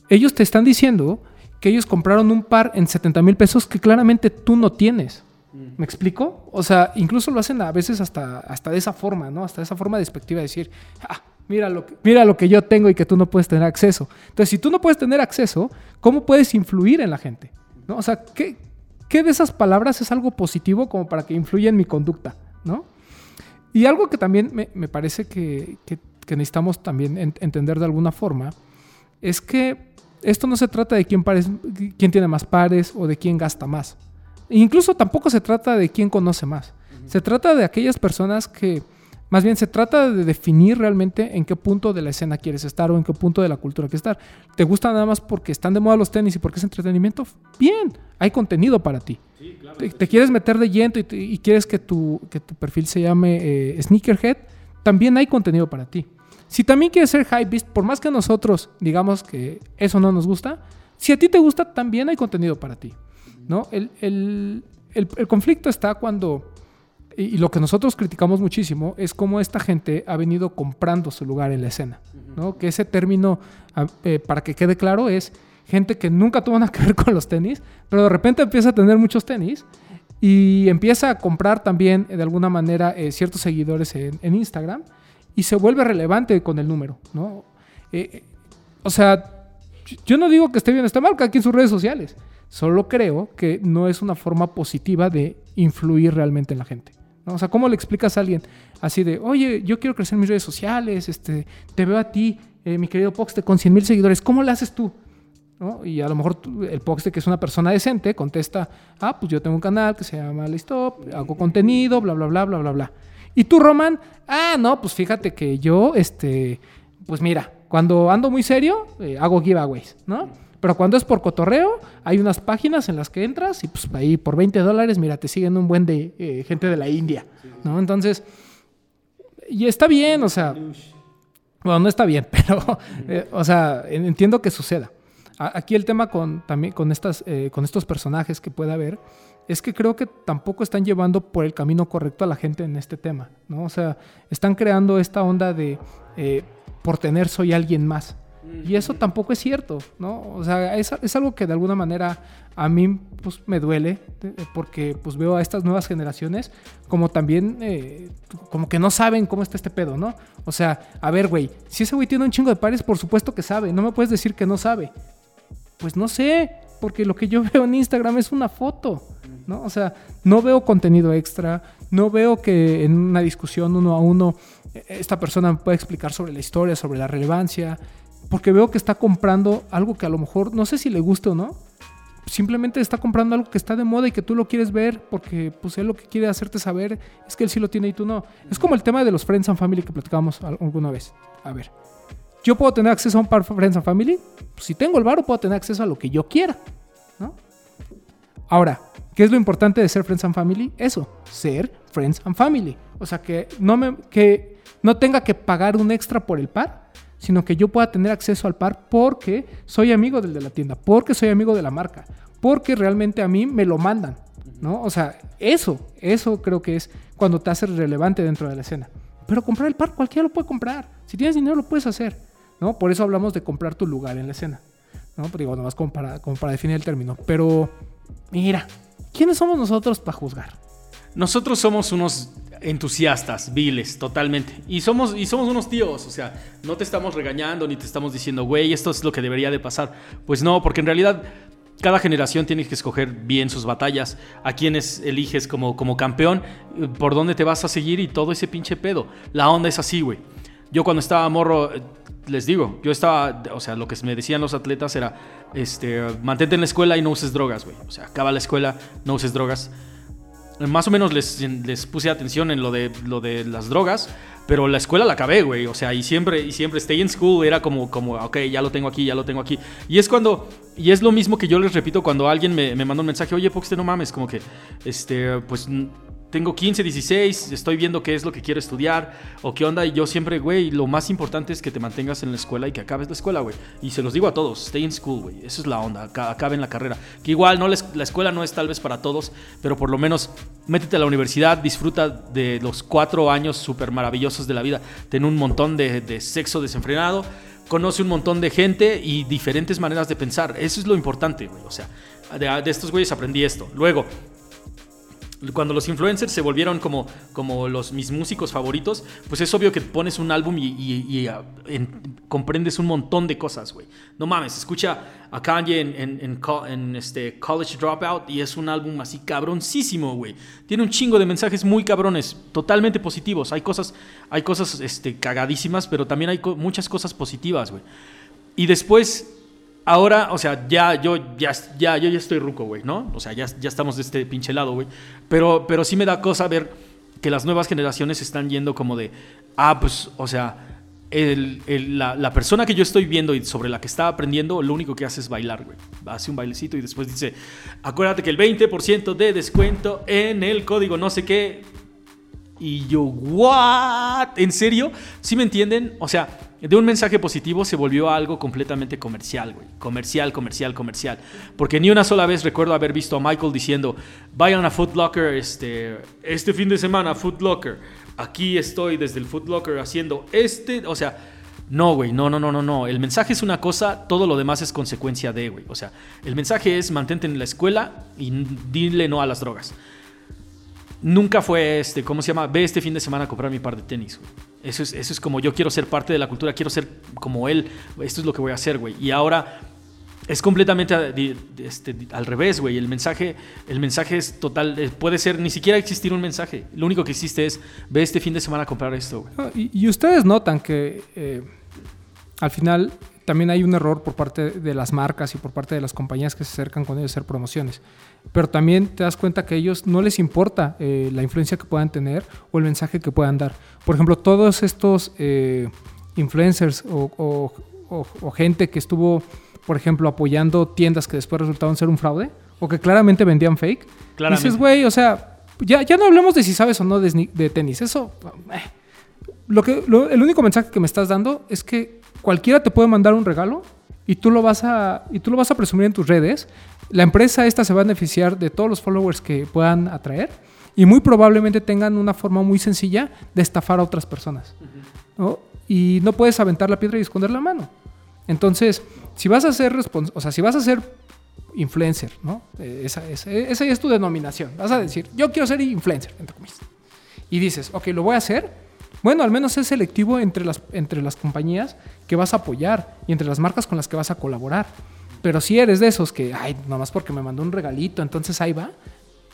ellos te están diciendo que ellos compraron un par en 70 mil pesos que claramente tú no tienes. ¿Me explico? O sea, incluso lo hacen a veces hasta, hasta de esa forma, ¿no? Hasta esa forma despectiva de decir, ah, mira lo, que, mira lo que yo tengo y que tú no puedes tener acceso. Entonces, si tú no puedes tener acceso, ¿cómo puedes influir en la gente? ¿No? O sea, ¿qué, qué de esas palabras es algo positivo como para que influya en mi conducta? ¿No? Y algo que también me, me parece que, que- necesitamos también en- entender de alguna forma es que esto no se trata de quién tiene más pares o de quién gasta más. Incluso tampoco se trata de quién conoce más. Se trata de aquellas personas que, más bien se trata de definir realmente en qué punto de la escena quieres estar o en qué punto de la cultura quieres estar. ¿Te gusta nada más porque están de moda los tenis y porque es entretenimiento? Bien, hay contenido para ti. te, te quieres meter de lleno y quieres que tu, que tu perfil se llame eh, Sneakerhead, también hay contenido para ti. Si también quieres ser Hypebeast, por más que nosotros digamos que eso no nos gusta, si a ti te gusta, también hay contenido para ti. ¿No? El, el- el- el conflicto está cuando, y, y lo que nosotros criticamos muchísimo, es cómo esta gente ha venido comprando su lugar en la escena. ¿no? Que ese término, eh, para que quede claro, es gente que nunca tuvo nada que ver con los tenis, pero de repente empieza a tener muchos tenis y empieza a comprar también eh, de alguna manera eh, ciertos seguidores en, en Instagram y se vuelve relevante con el número, ¿no? Eh, o sea, yo- yo no digo que esté bien o esté mal, cada quien sus redes sociales. Solo creo que no es una forma positiva de influir realmente en la gente. ¿no? O sea, ¿cómo le explicas a alguien así de, oye, yo quiero crecer en mis redes sociales, este, te veo a ti, eh, mi querido Poxte, con 100 mil seguidores, ¿cómo le haces tú? ¿no? Y a lo mejor el Poxte, que es una persona decente, contesta, ah, pues yo tengo un canal que se llama Listop, hago contenido, bla, bla, bla, bla, bla, bla. Y tú, Roman, ah, no, pues fíjate que yo, este, pues mira, cuando ando muy serio, eh, hago giveaways, ¿no? Pero cuando es por cotorreo, hay unas páginas en las que entras y pues ahí por 20 dólares, mira, te siguen un buen de eh, gente de la India, ¿no? Entonces, y está bien, o sea, bueno, no está bien, pero, eh, o sea, en- entiendo que suceda. Aquí el tema con, también con, estas, eh, con estos personajes que puede haber es que creo que tampoco están llevando por el camino correcto a la gente en este tema, ¿no? O sea, están creando esta onda de por tener soy alguien más. Y eso tampoco es cierto, ¿no? O sea, es, es algo que de alguna manera a mí pues, me duele, eh, porque pues veo a estas nuevas generaciones como también, eh, como que no saben cómo está este pedo, ¿no? O sea, a ver, güey, si ese güey tiene un chingo de pares, por supuesto que sabe, no me puedes decir que no sabe. Pues no sé, porque lo que yo veo en Instagram es una foto, ¿no? O sea, no veo contenido extra, no veo que en una discusión uno a uno eh, esta persona me pueda explicar sobre la historia, sobre la relevancia, porque veo que está comprando algo que a lo mejor no sé si le gusta o no. Simplemente está comprando algo que está de moda y que tú lo quieres ver porque pues él lo que quiere hacerte saber es que él sí lo tiene y tú no. Es como el tema de los Friends and Family que platicábamos al- alguna vez. A ver, yo puedo tener acceso a un par Friends and Family. Si tengo el varo, puedo tener acceso a lo que yo quiera. ¿no? Ahora, ¿qué es lo importante de ser Friends and Family? Eso, ser Friends and Family. O sea, que no, me, que no tenga que pagar un extra por el par, sino que yo pueda tener acceso al par porque soy amigo del de la tienda, porque soy amigo de la marca, porque realmente a mí me lo mandan. ¿no? O sea, eso, eso creo que es cuando te haces relevante dentro de la escena. Pero comprar el par cualquiera lo puede comprar. Si tienes dinero lo puedes hacer. ¿no? Por eso hablamos de comprar tu lugar en la escena. ¿no? Pero digo, nomás como para, como para definir el término. Pero, mira, ¿quiénes somos nosotros para juzgar? Nosotros somos unos entusiastas, viles, totalmente. Y somos, y somos unos tíos, o sea, no te estamos regañando ni te estamos diciendo, güey, esto es lo que debería de pasar. Pues no, porque en realidad cada generación tiene que escoger bien sus batallas, a quienes eliges como, como campeón, por dónde te vas a seguir y todo ese pinche pedo. La onda es así, güey. Yo cuando estaba morro, les digo, yo estaba, o sea, lo que me decían los atletas era, este, mantente en la escuela y no uses drogas, güey. O sea, acaba la escuela, no uses drogas. Más o menos les, les puse atención en lo de, lo de las drogas, pero la escuela la acabé, güey. O sea, y siempre, y siempre stay in school era como, como, ok, ya lo tengo aquí, ya lo tengo aquí. Y es cuando, y es lo mismo que yo les repito cuando alguien me, me manda un mensaje, oye, Poxte, no mames, como que, este, pues tengo 15, 16, estoy viendo qué es lo que quiero estudiar o qué onda. Y yo siempre, güey, lo más importante es que te mantengas en la escuela y que acabes la escuela, güey. Y se los digo a todos, stay in school, güey. Esa es la onda, acaben la carrera. Que igual no la escuela no es tal vez para todos, pero por lo menos métete a la universidad, disfruta de los cuatro años súper maravillosos de la vida. Ten un montón de, de sexo desenfrenado conoce un montón de gente y diferentes maneras de pensar. Eso es lo importante, güey. O sea, de, de, estos güeyes aprendí esto. Luego, cuando los influencers se volvieron como, como los, mis músicos favoritos, pues es obvio que pones un álbum y, ah, comprendes un montón de cosas, güey. No mames, escucha a Kanye en, este College Dropout y es un álbum así cabroncísimo, güey. Tiene un chingo de mensajes muy cabrones, totalmente positivos. Hay cosas, hay cosas este, cagadísimas, pero también hay muchas cosas positivas, güey. Y después Ahora, o sea, ya yo ya, ya, yo ya estoy ruco, güey, ¿no? O sea, ya, ya estamos de este pinche lado, güey. Pero, pero sí me da cosa ver que las nuevas generaciones están yendo como de, ah, pues, o sea, la, la, persona que yo estoy viendo y sobre la que está aprendiendo, lo único que hace es bailar, güey. Hace un bailecito y después dice, acuérdate que el 20% de descuento en el código no sé qué. Y yo, ¿what? ¿En serio? ¿Sí me entienden? O sea, de un mensaje positivo se volvió algo completamente comercial, güey. Comercial, comercial, comercial. Porque ni una sola vez recuerdo haber visto a Michael diciendo, vayan a Foot Locker este, este fin de semana, Foot Locker. Aquí estoy desde el Foot Locker haciendo este, o sea... No, güey, no, no, no, no, no. El mensaje es una cosa, todo lo demás es consecuencia de, güey. O sea, el mensaje es mantente en la escuela y dile no a las drogas. Nunca fue este, ¿cómo se llama? Ve este fin de semana a comprar mi par de tenis, güey. Eso es, eso es como yo quiero ser parte de la cultura, quiero ser como él, esto es lo que voy a hacer, güey. Y ahora es completamente este, al revés, güey. El mensaje, el mensaje es total, eh, puede ser, ni siquiera existir un mensaje. Lo único que existe es, ve este fin de semana a comprar esto, güey. y, ustedes notan que eh, al final también hay un error por parte de las marcas y por parte de las compañías que se acercan con ellos a hacer promociones. Pero también te das cuenta que a ellos no les importa eh, la influencia que puedan tener o el mensaje que puedan dar. Por ejemplo, todos estos eh, influencers o, gente que estuvo, por ejemplo, apoyando tiendas que después resultaron ser un fraude o que claramente vendían fake. Dices, güey, o sea, ya, ya no hablemos de si sabes o no de, tenis. Eso... Eh, lo que, el único mensaje que me estás dando es que cualquiera te puede mandar un regalo y tú lo vas a, y tú lo vas a presumir en tus redes. La empresa esta se va a beneficiar de todos los followers que puedan atraer y muy probablemente tengan una forma muy sencilla de estafar a otras personas. Y no puedes aventar la piedra y esconder la mano. Entonces, si vas a ser o sea, si vas a ser influencer, ¿no? Eh, esa, esa, esa, es tu denominación. Vas a decir, yo quiero ser influencer, entre comillas. Y dices, ok, lo voy a hacer, bueno, al menos es selectivo entre las, entre las compañías que vas a apoyar y entre las marcas con las que vas a colaborar. Pero si eres de esos que, ay, nomás porque me mandó un regalito, entonces ahí va,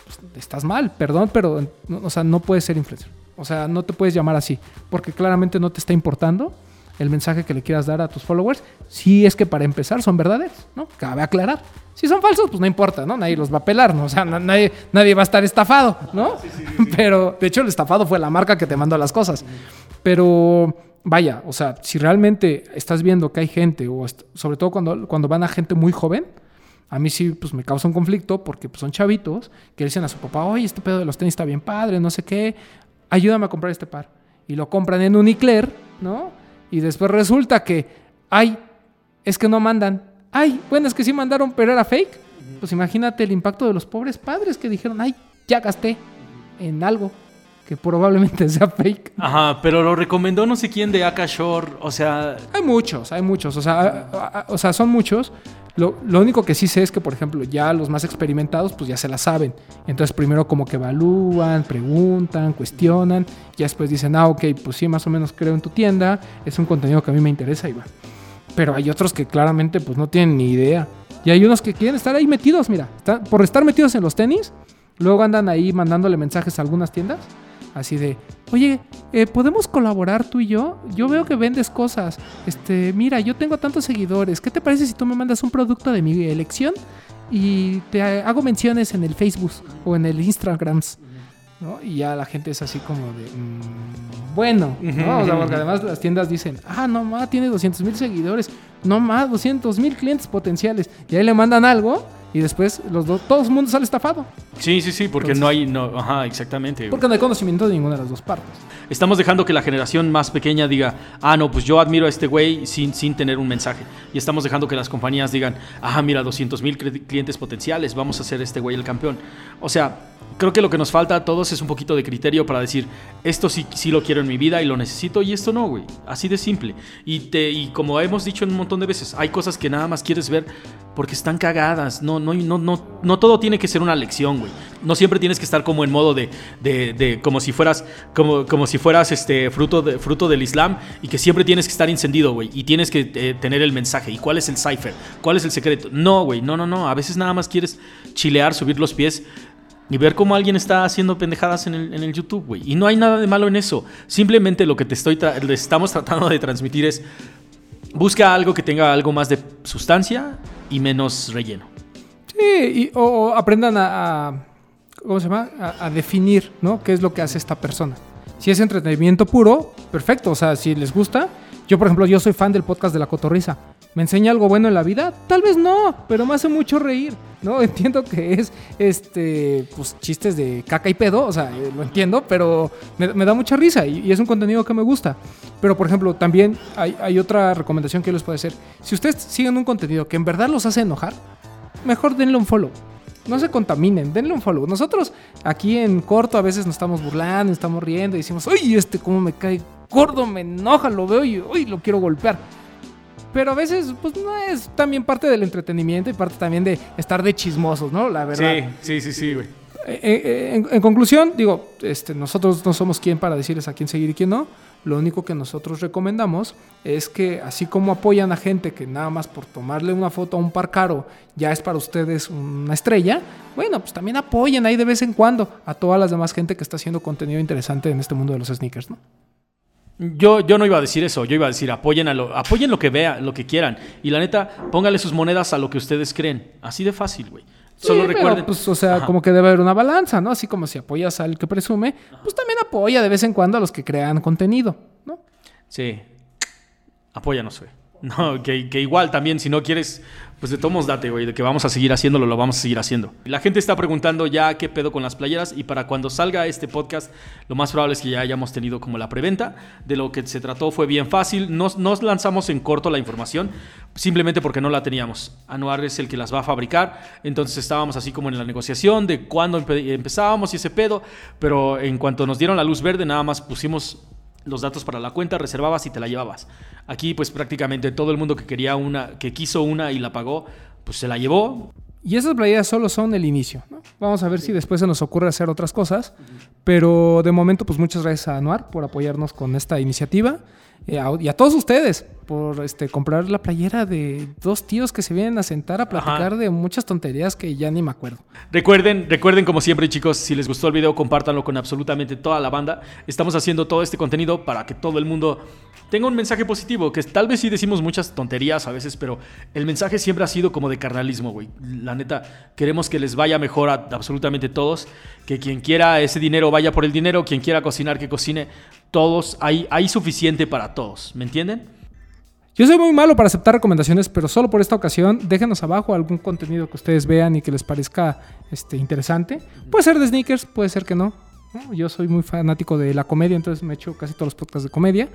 pues, estás mal, perdón, pero, o sea, no puedes ser influencer. O sea, no te puedes llamar así, porque claramente no te está importando el mensaje que le quieras dar a tus followers, si es que para empezar son verdaderos, ¿no? Cabe aclarar. Si son falsos, pues no importa, ¿no? Nadie los va a pelar, ¿no? O sea, nadie, nadie va a estar estafado, ¿no? Pero, de hecho, el estafado fue la marca que te mandó las cosas. Pero vaya, o sea, si realmente estás viendo que hay gente, o sobre todo cuando, cuando van a gente muy joven, a mí sí pues me causa un conflicto porque pues, son chavitos que dicen a su papá, oye, este pedo de los tenis está bien padre, no sé qué, ayúdame a comprar este par. Y lo compran en Unicler, ¿no? Y después resulta que, ay, es que no mandan. Ay, bueno, es que sí mandaron, pero era fake. Pues imagínate el impacto de los pobres padres que dijeron, ay, ya gasté en algo que probablemente sea fake. Ajá, pero lo recomendó no sé quién de Akashore, o sea... Hay muchos, hay muchos, o sea, o sea son muchos. Lo, único que sí sé es que, por ejemplo, ya los más experimentados, pues ya se la saben. Entonces, primero como que evalúan, preguntan, cuestionan, y después dicen, ah, ok, pues sí, más o menos creo en tu tienda, es un contenido que a mí me interesa y va. Pero hay otros que claramente, pues no tienen ni idea. Y hay unos que quieren estar ahí metidos, mira, por estar metidos en los tenis, luego andan ahí mandándole mensajes a algunas tiendas Así de, oye, eh, ¿podemos colaborar tú y yo? Yo veo que vendes cosas. Este, mira, yo tengo tantos seguidores. ¿Qué te parece si tú me mandas un producto de mi elección? Y te hago menciones en el Facebook o en el Instagram. ¿no? Y ya la gente es así como de, mm, bueno, ¿no? O sea, porque además las tiendas dicen, ah, no más, tiene 200 mil seguidores, no más, 200 mil clientes potenciales. Y ahí le mandan algo y después los dos, todo el mundo sale estafado. Sí, sí, sí, porque no hay, no, ajá, exactamente. Porque no hay conocimiento de ninguna de las dos partes. Estamos dejando que la generación más pequeña diga, ah, no, pues yo admiro a este güey sin, sin tener un mensaje. Y estamos dejando que las compañías digan, ah, mira, 200 mil clientes potenciales, vamos a hacer este güey el campeón. O sea, creo que lo que nos falta a todos es un poquito de criterio para decir, esto sí, sí lo quiero en mi vida y lo necesito y esto no, güey. Así de simple. Y, te, y como hemos dicho un montón de veces, hay cosas que nada más quieres ver porque están cagadas. No, no, no, no, no todo tiene que ser una lección, güey. No siempre tienes que estar como en modo de, de, como si fueras, como, como si fueras este fruto, fruto del Islam y que siempre tienes que estar encendido, güey. Y tienes que eh, tener el mensaje. ¿Y cuál es el cipher? ¿Cuál es el secreto? No, güey, no, no, no. A veces nada más quieres chilear, subir los pies y ver cómo alguien está haciendo pendejadas en el, en el YouTube, güey. Y no hay nada de malo en eso. Simplemente lo que te estoy estamos tratando de transmitir es busca algo que tenga algo más de sustancia y menos relleno. Sí, o, aprendan a, ¿cómo se llama? A, definir, ¿no? ¿Qué es lo que hace esta persona? Si es entretenimiento puro, perfecto. O sea, si les gusta. Yo, por ejemplo, yo soy fan del podcast de La Cotorrisa. ¿Me enseña algo bueno en la vida? Tal vez no, pero me hace mucho reír, ¿no? Entiendo que es, este, pues, chistes de caca y pedo, o sea, eh, lo entiendo, pero me, da mucha risa y, es un contenido que me gusta. Pero, por ejemplo, también hay, otra recomendación que les puede hacer. Si ustedes siguen un contenido que en verdad los hace enojar, mejor denle un follow. No se contaminen, denle un follow. Nosotros aquí en corto a veces nos estamos burlando, estamos riendo y decimos, uy, este cómo me cae gordo, me enoja, lo veo y lo quiero golpear. Pero a veces, pues no es también parte del entretenimiento y parte también de estar de chismosos, ¿no? La verdad. Sí, sí, sí, sí, güey. Eh, eh, en, conclusión, digo, este, nosotros no somos quien para decirles a quién seguir y quién no. Lo único que nosotros recomendamos es que así como apoyan a gente que nada más por tomarle una foto a un par caro ya es para ustedes una estrella, bueno, pues también apoyen ahí de vez en cuando a toda la demás gente que está haciendo contenido interesante en este mundo de los sneakers, ¿no? Yo, yo no iba a decir eso, yo iba a decir apoyen, a lo, apoyen lo que vean, lo que quieran. Y la neta, póngale sus monedas a lo que ustedes creen. Así de fácil, güey. Solo recuerden. pues, o sea, como que debe haber una balanza, ¿no? Así como si apoyas al que presume, pues también apoya de vez en cuando a los que crean contenido, ¿no? Sí. Apóyanos, güey. No, que, igual también, si no quieres pues de todos date, güey, de que vamos a seguir haciéndolo, lo vamos a seguir haciendo. La gente está preguntando ya qué pedo con las playeras y para cuando salga este podcast, lo más probable es que ya hayamos tenido como la preventa. De lo que se trató fue bien fácil. Nos, nos lanzamos en corto la información, simplemente porque no la teníamos. Anuar es el que las va a fabricar, entonces estábamos así como en la negociación de cuándo empezábamos y ese pedo, pero en cuanto nos dieron la luz verde, nada más pusimos los datos para la cuenta, reservabas y te la llevabas. Aquí pues prácticamente todo el mundo que quería una, que quiso una y la pagó, pues se la llevó. Y esas playeras solo son el inicio. Vamos a ver si después se nos ocurre hacer otras cosas. Pero de momento, pues muchas gracias a Anuar por apoyarnos con esta iniciativa. Eh, y a todos ustedes por este, comprar la playera de dos tíos que se vienen a sentar a platicar de muchas tonterías que ya ni me acuerdo. Recuerden, recuerden como siempre chicos, si les gustó el video compártanlo con absolutamente toda la banda. Estamos haciendo todo este contenido para que todo el mundo tenga un mensaje positivo, que tal vez sí decimos muchas tonterías a veces, pero el mensaje siempre ha sido como de carnalismo, güey. La neta, queremos que les vaya mejor a absolutamente todos, que quien quiera ese dinero vaya por el dinero, quien quiera cocinar que cocine, todos, hay, hay suficiente para todos, ¿me entienden? Yo soy muy malo para aceptar recomendaciones, pero solo por esta ocasión, déjenos abajo algún contenido que ustedes vean y que les parezca este, interesante. Puede ser de sneakers, puede ser que no. Yo soy muy fanático de la comedia, entonces me echo casi todos los podcasts de comedia.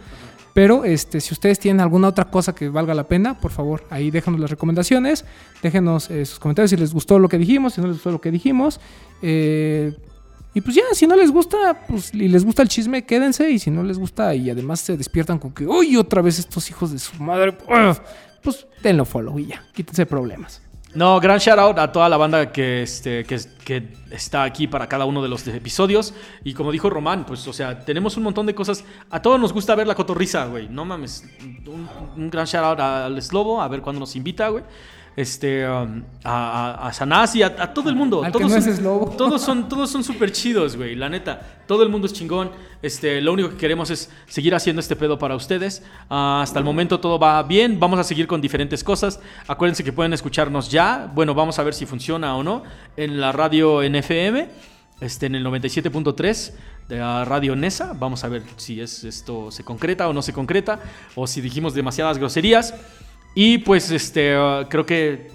Pero este, si ustedes tienen alguna otra cosa que valga la pena, por favor, ahí déjanos las recomendaciones, déjenos eh, sus comentarios si les gustó lo que dijimos, si no les gustó lo que dijimos. Eh, y pues ya, si no les gusta, pues y les gusta el chisme, quédense. Y si no les gusta y además se despiertan con que, uy, otra vez estos hijos de su madre, ugh", pues denlo follow y ya, quítense problemas. No, gran shout out a toda la banda que, este, que, que está aquí para cada uno de los episodios. Y como dijo Román, pues, o sea, tenemos un montón de cosas. A todos nos gusta ver la cotorriza, güey. No mames. Un, un gran shout out al Slobo, a ver cuándo nos invita, güey. Este, um, a, a, y a, a todo el mundo. Al que todos no son, es. Todos son, todos son súper chidos, güey. La neta, todo el mundo es chingón. Este, lo único que queremos es seguir haciendo este pedo para ustedes. Ah, hasta el momento todo va bien. Vamos a seguir con diferentes cosas. Acuérdense que pueden escucharnos ya. Bueno, vamos a ver si funciona o no. En la radio NFM, este, en el 97.3 de la radio NESA. Vamos a ver si es, esto se concreta o no se concreta. O si dijimos demasiadas groserías. Y pues este, ah, creo que,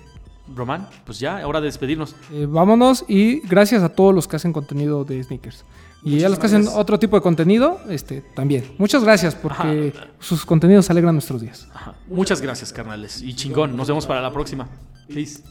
Román, pues ya, hora de despedirnos. Eh, vámonos y gracias a todos los que hacen contenido de sneakers. Y a los que hacen otro tipo de contenido, este, también. Muchas gracias porque sus contenidos alegran nuestros días. Ajá. Muchas gracias, carnales. Y chingón. Nos vemos para la próxima. Peace.